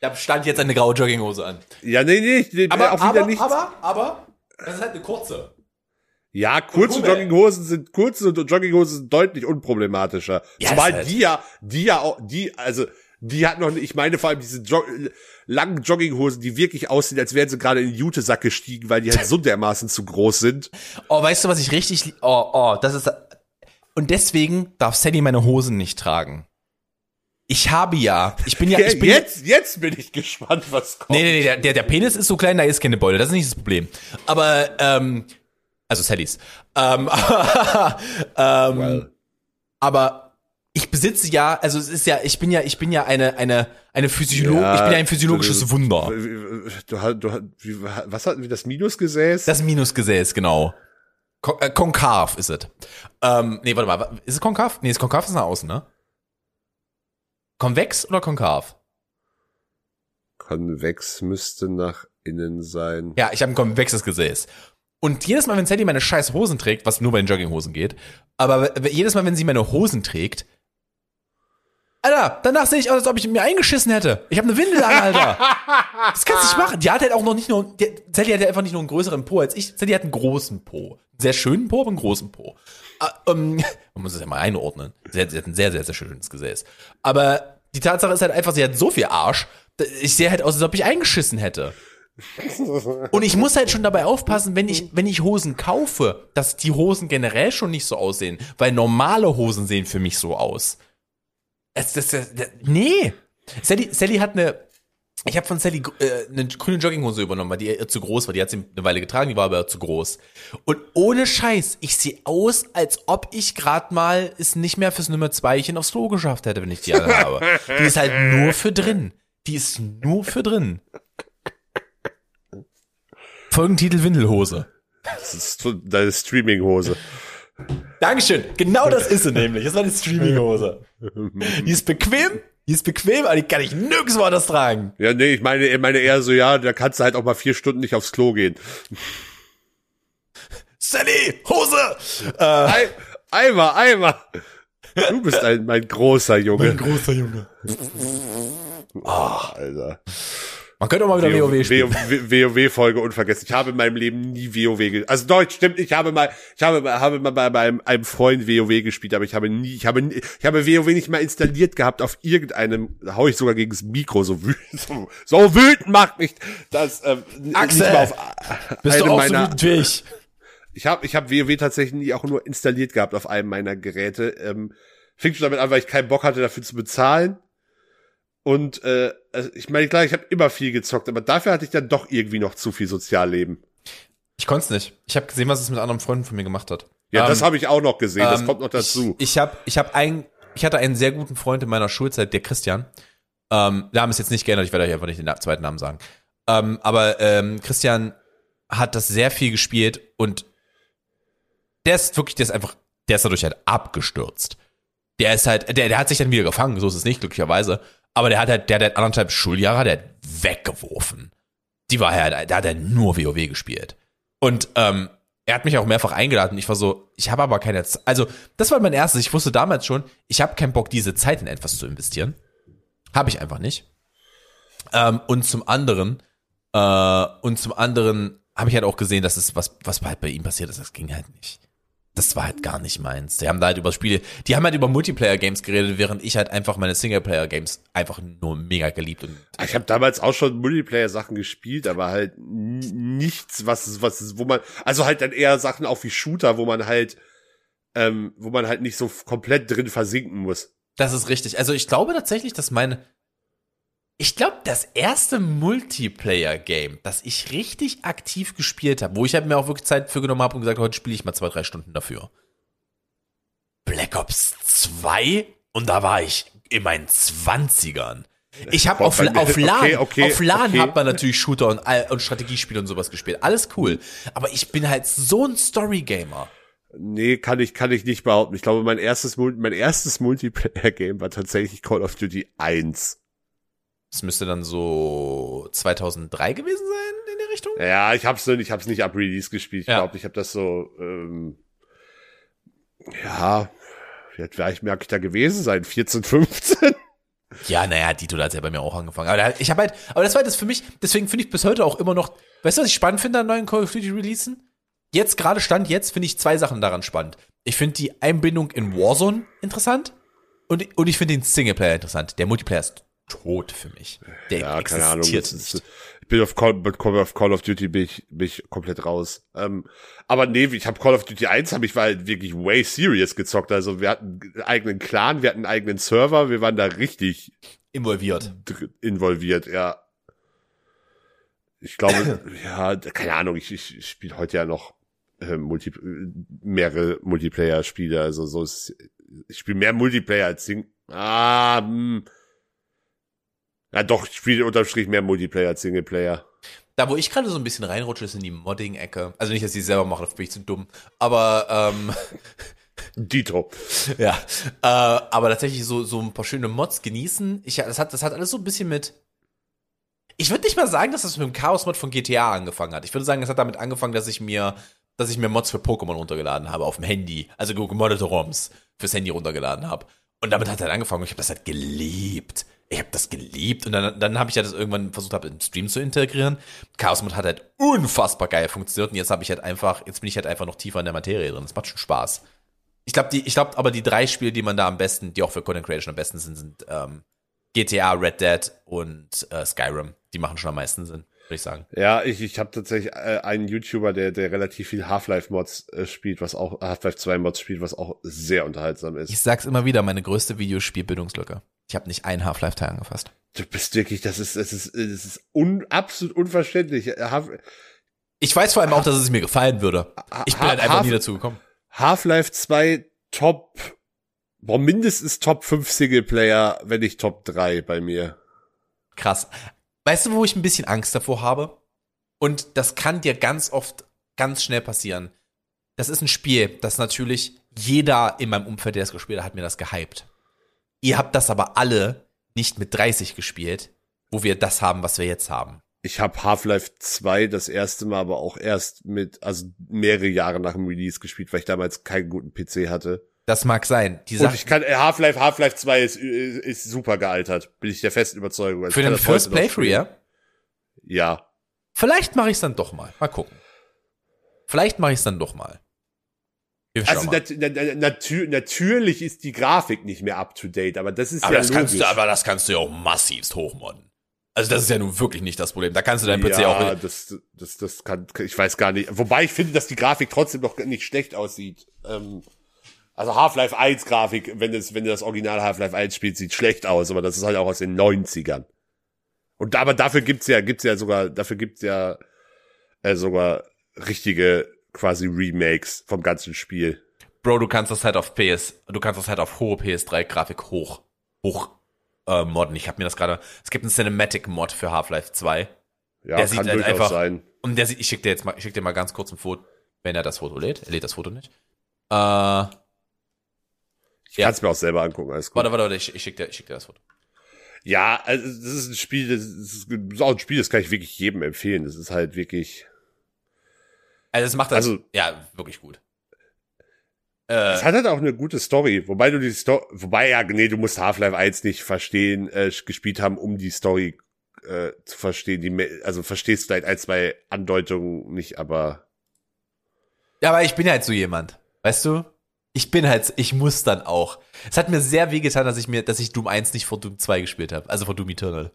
Da stand jetzt eine graue Jogginghose an. Ja, nee, nee, nee aber, auch wieder aber, nichts. Aber, aber, das ist halt eine kurze. Ja, kurze Jogginghosen sind, kurze Jogginghosen sind deutlich unproblematischer. Ja, Zumal halt. die ja, die ja auch, die, also, die hat noch, ich meine vor allem diese jo langen Jogginghosen, die wirklich aussehen, als wären sie gerade in den Jutesack gestiegen, weil die halt so dermaßen zu groß sind. Oh, weißt du, was ich richtig, oh, oh, das ist, und deswegen darf Sally meine Hosen nicht tragen. Ich habe ja, ich bin ja, ich bin jetzt, jetzt bin ich gespannt, was kommt. Nee, nee, nee, der, der Penis ist so klein, da ist keine Beule, das ist nicht das Problem. Aber, ähm, also Sallys. Ähm, ähm, well. aber ich besitze ja, also es ist ja, ich bin ja, ich bin ja eine, eine, eine Physiolog, ja, ich bin ja ein physiologisches du, Wunder. Du, du, du, was hatten wir, das Minusgesäß? Das Minusgesäß, genau. Kon äh, konkav ist es. Ähm, nee, warte mal, ist es konkav? Nee, das konkav ist nach außen, ne? Konvex oder konkav? Konvex müsste nach innen sein. Ja, ich habe ein konvexes Gesäß. Und jedes Mal, wenn Sandy meine scheiß Hosen trägt, was nur bei den Jogginghosen geht, aber jedes Mal, wenn sie meine Hosen trägt, Alter, danach sehe ich aus, als ob ich mir eingeschissen hätte. Ich habe eine Windel an, Alter. Das kannst du nicht machen. Die hat halt auch noch nicht nur, die, Sally hat ja einfach nicht nur einen größeren Po als ich. Sally hat einen großen Po. Einen sehr schönen Po, aber einen großen Po. Äh, ähm, man muss es ja mal einordnen. Sie hat, sie hat ein sehr, sehr, sehr schönes Gesäß. Aber die Tatsache ist halt einfach, sie hat so viel Arsch. Ich sehe halt aus, als ob ich eingeschissen hätte. Und ich muss halt schon dabei aufpassen, wenn ich, wenn ich Hosen kaufe, dass die Hosen generell schon nicht so aussehen, weil normale Hosen sehen für mich so aus. Das, das, das, nee. Sally, Sally hat eine, ich habe von Sally äh, eine grüne Jogginghose übernommen, weil die ihr zu groß war. Die hat sie eine Weile getragen, die war aber zu groß. Und ohne Scheiß, ich sehe aus, als ob ich gerade mal es nicht mehr fürs Nummer Zweichen aufs Klo geschafft hätte, wenn ich die alle habe. Die ist halt nur für drin. Die ist nur für drin. Folgentitel Windelhose. Das ist deine Streaming-Hose. Dankeschön. Genau das ist sie nämlich. Das ist eine Streaming-Hose. Die ist bequem, die ist bequem, aber die kann ich nirgends woanders tragen. Ja, nee, ich meine, ich meine eher so, ja, da kannst du halt auch mal vier Stunden nicht aufs Klo gehen. Sally, Hose! Äh. Eimer, Eimer. Du bist ein, mein großer Junge. Mein großer Junge. Oh, Alter. Man könnte auch mal wieder WoW, WoW spielen. WoW-Folge unvergessen. Ich habe in meinem Leben nie WoW gespielt. Also Deutsch stimmt, ich habe mal, ich habe, habe mal bei einem, einem Freund WoW gespielt, aber ich habe nie, ich habe, ich habe WoW nicht mal installiert gehabt auf irgendeinem, da hau ich sogar gegen das Mikro, so wütend, so, so wütend macht mich das, ähm, Axel, auf bist du auch meiner, so wütend wie ich? Ich habe, ich habe WoW tatsächlich nie auch nur installiert gehabt auf einem meiner Geräte. Ähm, fing schon damit an, weil ich keinen Bock hatte, dafür zu bezahlen. Und äh, also ich meine, klar, ich habe immer viel gezockt, aber dafür hatte ich dann doch irgendwie noch zu viel Sozialleben. Ich konnte es nicht. Ich habe gesehen, was es mit anderen Freunden von mir gemacht hat. Ja, ähm, das habe ich auch noch gesehen. Das ähm, kommt noch dazu. Ich, ich habe, ich habe ein, ich hatte einen sehr guten Freund in meiner Schulzeit, der Christian. Ähm, der Name ist jetzt nicht geändert. Ich werde euch einfach nicht den zweiten Namen sagen. Ähm, aber ähm, Christian hat das sehr viel gespielt und der ist wirklich, der ist einfach, der ist dadurch halt abgestürzt. Der ist halt, der, der hat sich dann wieder gefangen, so ist es nicht, glücklicherweise. Aber der hat halt, der, hat anderthalb Schuljahre, der hat weggeworfen. Die war halt, der hat halt nur WoW gespielt. Und ähm, er hat mich auch mehrfach eingeladen. Ich war so, ich habe aber keine Zeit. Also, das war mein erstes. Ich wusste damals schon, ich habe keinen Bock, diese Zeit in etwas zu investieren. Habe ich einfach nicht. Ähm, und zum anderen, äh, und zum anderen habe ich halt auch gesehen, dass es was, was halt bei ihm passiert ist. Das ging halt nicht das war halt gar nicht meins. Die haben da halt über Spiele, die haben halt über Multiplayer-Games geredet, während ich halt einfach meine Singleplayer-Games einfach nur mega geliebt und. Ich habe damals auch schon Multiplayer-Sachen gespielt, aber halt nichts, was, was, wo man, also halt dann eher Sachen auch wie Shooter, wo man halt, ähm, wo man halt nicht so komplett drin versinken muss. Das ist richtig. Also ich glaube tatsächlich, dass meine, ich glaube, das erste Multiplayer-Game, das ich richtig aktiv gespielt habe, wo ich halt mir auch wirklich Zeit für genommen habe und gesagt, heute spiele ich mal zwei, drei Stunden dafür. Black Ops 2 und da war ich in meinen Zwanzigern. Ich habe auf, auf LAN, okay, okay, auf LAN okay. hat man natürlich Shooter und, und Strategiespiele und sowas gespielt. Alles cool. Aber ich bin halt so ein Story-Gamer. Nee, kann ich, kann ich nicht behaupten. Ich glaube, mein erstes, mein erstes Multiplayer-Game war tatsächlich Call of Duty 1. Das müsste dann so 2003 gewesen sein in der Richtung? Ja, ich hab's, ich hab's nicht ab Release gespielt. Ich ja. glaube, ich habe das so, ähm, ja, ich, merke ich da gewesen sein? 14, 15? Ja, naja, Dito hat ja bei mir auch angefangen. Aber ich habe halt, aber das war das für mich, deswegen finde ich bis heute auch immer noch, weißt du, was ich spannend finde an neuen Call of Duty Releasen? Jetzt, gerade Stand jetzt, finde ich zwei Sachen daran spannend. Ich finde die Einbindung in Warzone interessant und, und ich finde den Singleplayer interessant. Der Multiplayer ist tot für mich. Der ja, keine Ahnung. Ist, ich bin auf Call, auf Call of Duty bin ich, bin ich komplett raus. Ähm, aber nee, ich habe Call of Duty 1 habe ich war halt wirklich way serious gezockt. Also wir hatten einen eigenen Clan, wir hatten einen eigenen Server, wir waren da richtig involviert. Involviert, ja. Ich glaube, ja, keine Ahnung, ich, ich, ich spiele heute ja noch äh, Multi, mehrere Multiplayer-Spiele. Also so ist, ich spiele mehr Multiplayer als Sing. Ah, mh. Ja, doch, ich spiele unterm Strich mehr Multiplayer als Singleplayer. Da, wo ich gerade so ein bisschen reinrutsche, ist in die Modding-Ecke. Also nicht, dass ich selber mache, dafür bin ich zu dumm. Aber, ähm, Dito. Ja, äh, aber tatsächlich so, so ein paar schöne Mods genießen. Ich, das, hat, das hat alles so ein bisschen mit. Ich würde nicht mal sagen, dass das mit dem Chaos-Mod von GTA angefangen hat. Ich würde sagen, es hat damit angefangen, dass ich mir, dass ich mir Mods für Pokémon runtergeladen habe auf dem Handy. Also gemoddete ROMs fürs Handy runtergeladen habe. Und damit hat er angefangen. Ich habe das halt geliebt ich habe das geliebt und dann, dann habe ich ja das irgendwann versucht, hab, im Stream zu integrieren. Chaos Mod hat halt unfassbar geil funktioniert und jetzt habe ich halt einfach, jetzt bin ich halt einfach noch tiefer in der Materie drin. Das macht schon Spaß. Ich glaube, die, ich glaube, aber die drei Spiele, die man da am besten, die auch für Content Creation am besten sind, sind ähm, GTA, Red Dead und äh, Skyrim. Die machen schon am meisten Sinn würde ich sagen. Ja, ich, ich habe tatsächlich äh, einen YouTuber, der, der relativ viel Half-Life-Mods äh, spielt, was auch Half-Life 2 Mods spielt, was auch sehr unterhaltsam ist. Ich sag's immer wieder, meine größte Videospielbildungslücke. Ich habe nicht einen Half-Life-Teil angefasst. Du bist wirklich, das ist, das ist, das ist un, absolut unverständlich. Half ich weiß vor allem auch, dass es mir gefallen würde. Ich bin halt einfach nie dazu gekommen. Half-Life 2 Top, boah, mindestens Top 5 Singleplayer, wenn nicht Top 3 bei mir. Krass. Weißt du, wo ich ein bisschen Angst davor habe? Und das kann dir ganz oft ganz schnell passieren. Das ist ein Spiel, das natürlich jeder in meinem Umfeld, der es gespielt hat, hat mir das gehypt. Ihr habt das aber alle nicht mit 30 gespielt, wo wir das haben, was wir jetzt haben. Ich habe Half-Life 2 das erste Mal aber auch erst mit, also mehrere Jahre nach dem Release gespielt, weil ich damals keinen guten PC hatte. Das mag sein. Die Und ich kann, äh, Half-Life, Half-Life 2 ist, ist super gealtert. Bin ich der festen Überzeugung. Also Für den First Playthrough, ja? Ja. Vielleicht mache ich es dann doch mal. Mal gucken. Vielleicht mache ich es dann doch mal. Also nat nat natürlich ist die Grafik nicht mehr up to date, aber das ist aber ja das logisch. Kannst du, aber das kannst du ja auch massivst hochmodden. Also das ist ja nun wirklich nicht das Problem. Da kannst du dein PC ja, auch. Ja, das, das, das kann, ich weiß gar nicht. Wobei ich finde, dass die Grafik trotzdem noch nicht schlecht aussieht. Ähm, also Half-Life 1 Grafik, wenn es, wenn du das Original Half-Life 1 spielt, sieht schlecht aus, aber das ist halt auch aus den 90ern. Und aber dafür gibt's ja, gibt's ja sogar, dafür gibt's ja äh, sogar richtige quasi Remakes vom ganzen Spiel. Bro, du kannst das halt auf PS, du kannst das halt auf hohe PS3-Grafik hoch, hoch äh, modden. Ich habe mir das gerade, es gibt einen Cinematic-Mod für Half-Life 2. Ja, der sieht halt einfach, sein. Und der sieht, ich schick dir jetzt mal, ich schick dir mal ganz kurz ein Foto, wenn er das Foto lädt. Er lädt das Foto nicht. Äh, ich ja. kann es mir auch selber angucken, alles gut. Warte, warte, warte, ich, ich schick dir, ich schick dir das Foto. Ja, also das ist ein Spiel, das ist, das ist auch ein Spiel, das kann ich wirklich jedem empfehlen. Das ist halt wirklich. Also es macht das, also, ja, wirklich gut. Äh, es hat halt auch eine gute Story, wobei du die Story, wobei ja, nee, du musst Half-Life 1 nicht verstehen, äh, gespielt haben, um die Story äh, zu verstehen. Die, also verstehst du vielleicht ein, zwei Andeutungen nicht, aber. Ja, aber ich bin halt so jemand, weißt du? Ich bin halt, ich muss dann auch. Es hat mir sehr weh getan, dass ich mir, dass ich Doom 1 nicht vor Doom 2 gespielt habe, also vor Doom Eternal.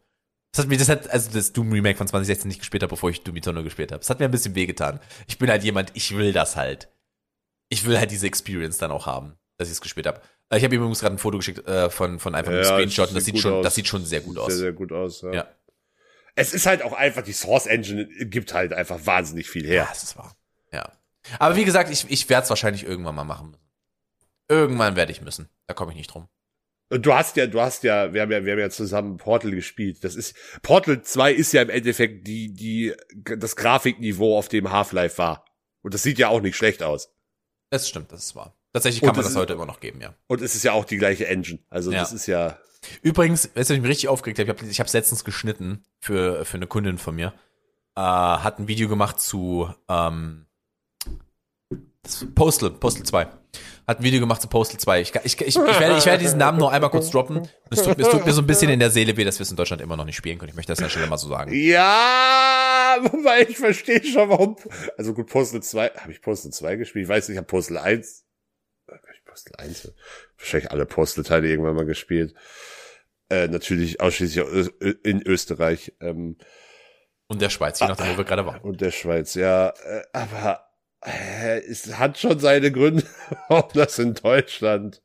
Das hat mir, das hat, also das Doom Remake von 2016 nicht gespielt habe, bevor ich Doom Eternal gespielt habe. Das hat mir ein bisschen weh getan. Ich bin halt jemand, ich will das halt ich will halt diese Experience dann auch haben, dass ich es gespielt habe. Äh, ich habe übrigens gerade ein Foto geschickt äh, von, von einfach einem ja, Screenshot und das sieht schon, aus. das sieht schon sehr gut aus. Sehr, sehr gut aus, ja. ja. Es ist halt auch einfach, die Source Engine gibt halt einfach wahnsinnig viel her. Ja, das ist wahr. Ja. Aber wie gesagt, ich, ich werde es wahrscheinlich irgendwann mal machen müssen. Irgendwann werde ich müssen. Da komme ich nicht drum. Und du hast ja, du hast ja, wir haben ja, wir haben ja zusammen Portal gespielt. Das ist, Portal 2 ist ja im Endeffekt die, die, das Grafikniveau, auf dem Half-Life war. Und das sieht ja auch nicht schlecht aus. Das stimmt, das ist wahr. Tatsächlich kann man das heute immer noch geben, ja. Und es ist ja auch die gleiche Engine. Also ja. das ist ja. Übrigens, weißt du, ich mich richtig aufgeregt habe, ich habe ich hab's letztens geschnitten für, für eine Kundin von mir. Äh, hat ein Video gemacht zu ähm, Postal, Postal 2 hat ein Video gemacht zu Postal 2. Ich, ich, ich, ich, werde, ich werde diesen Namen nur einmal kurz droppen. Es tut, es tut mir so ein bisschen in der Seele weh, dass wir es in Deutschland immer noch nicht spielen können. Ich möchte das an der Stelle mal so sagen. Ja, wobei ich verstehe schon, warum. Also gut, Postal 2, habe ich Postal 2 gespielt? Ich weiß nicht, ich habe Postal 1. Hab ich Postal 1? Wahrscheinlich alle Postal-Teile irgendwann mal gespielt. Äh, natürlich ausschließlich in Österreich. Ähm, und der Schweiz, je nachdem, wo wir gerade waren. Und der Schweiz, ja. Äh, aber es hat schon seine Gründe, warum das in Deutschland.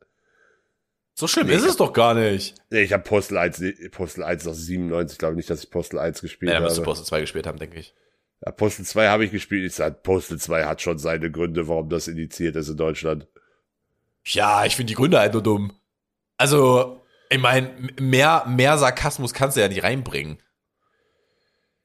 So schlimm nee, ist es doch gar nicht. Nee, ich habe Postal 1, Postal 1 aus 97, glaube nicht, dass ich Postal 1 gespielt ja, habe. Ja, musst du Postal 2 gespielt haben, denke ich. Ja, Postal 2 habe ich gespielt. Ich sag, Postal 2 hat schon seine Gründe, warum das indiziert ist in Deutschland. Ja, ich finde die Gründe halt nur dumm. Also, ich meine, mehr, mehr Sarkasmus kannst du ja nicht reinbringen.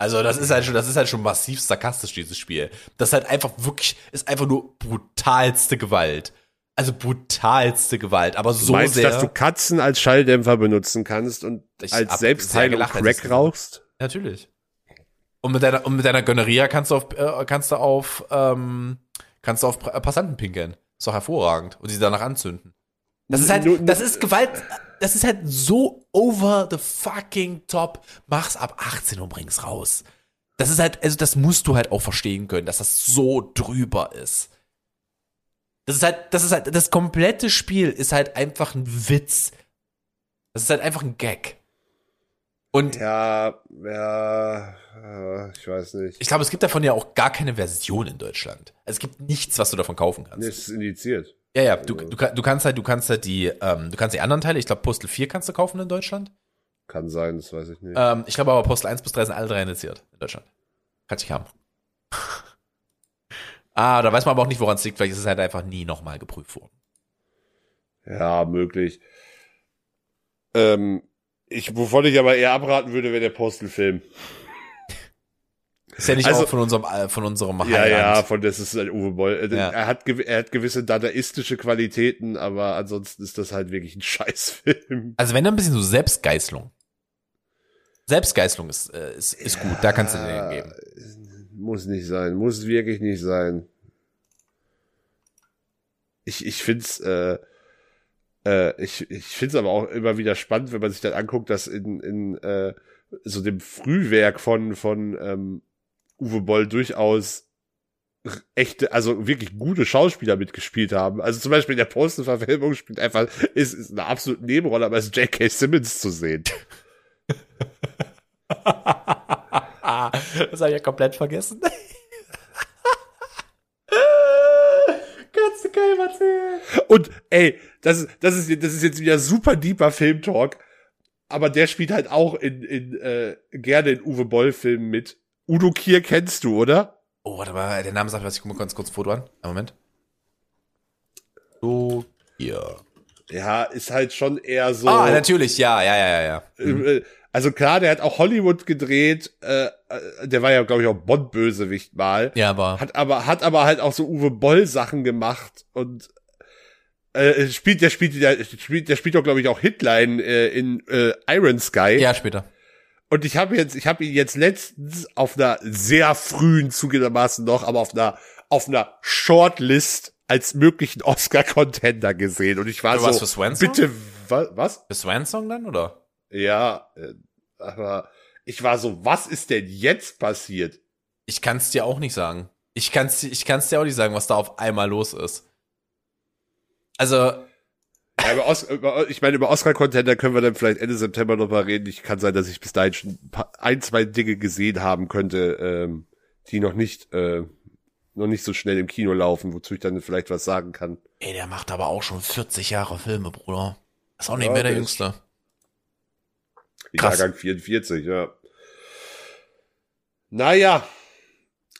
Also das ist halt schon, das ist halt schon massiv sarkastisch, dieses Spiel. Das ist halt einfach wirklich, ist einfach nur brutalste Gewalt. Also brutalste Gewalt, aber so du meinst, sehr. dass du Katzen als Schalldämpfer benutzen kannst und als Selbstheilung Crack rauchst? Natürlich. Und mit deiner, und mit deiner Gönneria kannst du auf, äh, kannst du auf, ähm, kannst du auf Passanten pinkeln. Ist doch hervorragend. Und sie danach anzünden. Das ist halt, das ist Gewalt, das ist halt so over the fucking top. Mach's ab 18 und bring's raus. Das ist halt, also das musst du halt auch verstehen können, dass das so drüber ist. Das ist halt, das ist halt, das komplette Spiel ist halt einfach ein Witz. Das ist halt einfach ein Gag. Und ja, ja, äh, ich weiß nicht. Ich glaube, es gibt davon ja auch gar keine Version in Deutschland. Also es gibt nichts, was du davon kaufen kannst. Nee, es ist indiziert. Ja, ja, du, du, du kannst halt, du kannst halt die, ähm, du kannst die anderen Teile, ich glaube Postal 4 kannst du kaufen in Deutschland. Kann sein, das weiß ich nicht. Ähm, ich glaube aber Postal 1 bis 3 sind alle drei indiziert in Deutschland. Kannst ich haben. ah, da weiß man aber auch nicht, woran es liegt, vielleicht ist es halt einfach nie nochmal geprüft worden. Ja, möglich. Ähm, ich, wovon ich aber eher abraten würde, wäre der Postal-Film. Ist ja nicht also, auch von unserem, äh, von unserem Highland. Ja, ja, von das ist ein Uwe Boll. Ja. Er hat, er hat gewisse dadaistische Qualitäten, aber ansonsten ist das halt wirklich ein Scheißfilm. Also wenn dann ein bisschen so Selbstgeißlung. Selbstgeißlung ist, äh, ist, ist gut, da kannst du den geben. Muss nicht sein, muss wirklich nicht sein. Ich, ich find's, äh, äh, ich, ich find's aber auch immer wieder spannend, wenn man sich dann anguckt, dass in, in äh, so dem Frühwerk von, von ähm, Uwe Boll durchaus echte, also wirklich gute Schauspieler mitgespielt haben. Also zum Beispiel in der Postenverfilmung spielt einfach, ist, ist eine absolute Nebenrolle, aber ist J.K. Simmons zu sehen. das habe ich ja komplett vergessen. Kannst du keinem erzählen. Und ey, das ist, das ist, das ist jetzt wieder super deeper Filmtalk aber der spielt halt auch in, in äh, gerne in Uwe Boll-Filmen mit. Udo Kier kennst du, oder? Oh, warte mal, der Name sagt was, ich guck mal ganz kurz ein Foto an. Einen Moment. Udo Kier. Ja, ist halt schon eher so. Ah, natürlich, ja, ja, ja, ja. Mhm. Äh, also klar, der hat auch Hollywood gedreht, äh, äh der war ja, glaube ich, auch Bond-Bösewicht mal. Ja, aber. Hat aber, hat aber halt auch so Uwe Boll-Sachen gemacht und äh, spielt, der spielt, der spielt, der spielt doch, glaube ich, auch Hitline äh, in äh, Iron Sky. Ja, später. Und ich habe jetzt, ich habe ihn jetzt letztens auf einer sehr frühen zugegebenermaßen noch, aber auf einer auf einer Shortlist als möglichen Oscar-Contender gesehen. Und ich war du so, für bitte, wa was? Für Swan Song dann, oder? Ja, äh, aber ich war so, was ist denn jetzt passiert? Ich kann es dir auch nicht sagen. Ich kann es ich kann's dir auch nicht sagen, was da auf einmal los ist. Also. Ja, über Os über, ich meine, über Oscar-Contender können wir dann vielleicht Ende September noch mal reden. Ich kann sein, dass ich bis dahin schon ein, paar, ein zwei Dinge gesehen haben könnte, ähm, die noch nicht, äh, noch nicht so schnell im Kino laufen, wozu ich dann vielleicht was sagen kann. Ey, der macht aber auch schon 40 Jahre Filme, Bruder. Ist auch nicht ja, mehr der Jüngste. Krass. Jahrgang 44, ja. Naja,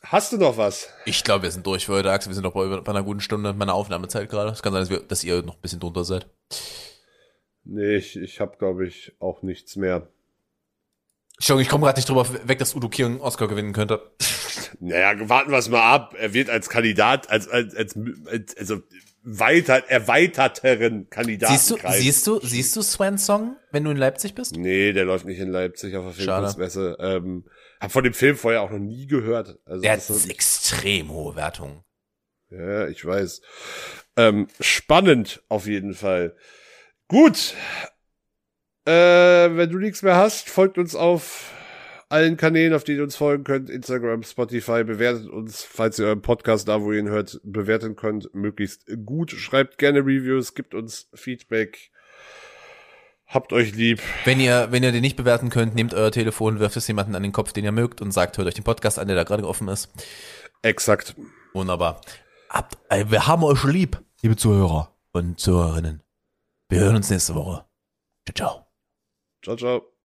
Hast du noch was? Ich glaube, wir sind durch für heute, Axel. Wir sind noch bei, bei einer guten Stunde meiner Aufnahmezeit gerade. Es kann sein, dass, wir, dass ihr noch ein bisschen drunter seid. Nee, ich, ich habe, glaube ich, auch nichts mehr. Entschuldigung, ich komme gerade nicht drüber weg, dass Udo Kier einen Oscar gewinnen könnte. Naja, warten wir es mal ab. Er wird als Kandidat, als, als, als, als also weiter, erweiterteren Kandidaten. Siehst du, siehst du, siehst du Swan Song, wenn du in Leipzig bist? Nee, der läuft nicht in Leipzig auf der Filmkunstmesse. Ähm, hab von dem Film vorher auch noch nie gehört. Also der hat extrem hohe Wertungen. Ja, ich weiß. Ähm, spannend auf jeden Fall. Gut. Äh, wenn du nichts mehr hast, folgt uns auf allen Kanälen, auf denen ihr uns folgen könnt. Instagram, Spotify, bewertet uns, falls ihr euren Podcast da, wo ihr ihn hört, bewerten könnt, möglichst gut. Schreibt gerne Reviews, gibt uns Feedback. Habt euch lieb. Wenn ihr, wenn ihr den nicht bewerten könnt, nehmt euer Telefon, wirft es jemanden an den Kopf, den ihr mögt und sagt, hört euch den Podcast an, der da gerade offen ist. Exakt. Wunderbar. Habt, äh, wir haben euch lieb, liebe Zuhörer und Zuhörerinnen. Wir hören uns nächste Woche. Ciao, ciao. Ciao, ciao.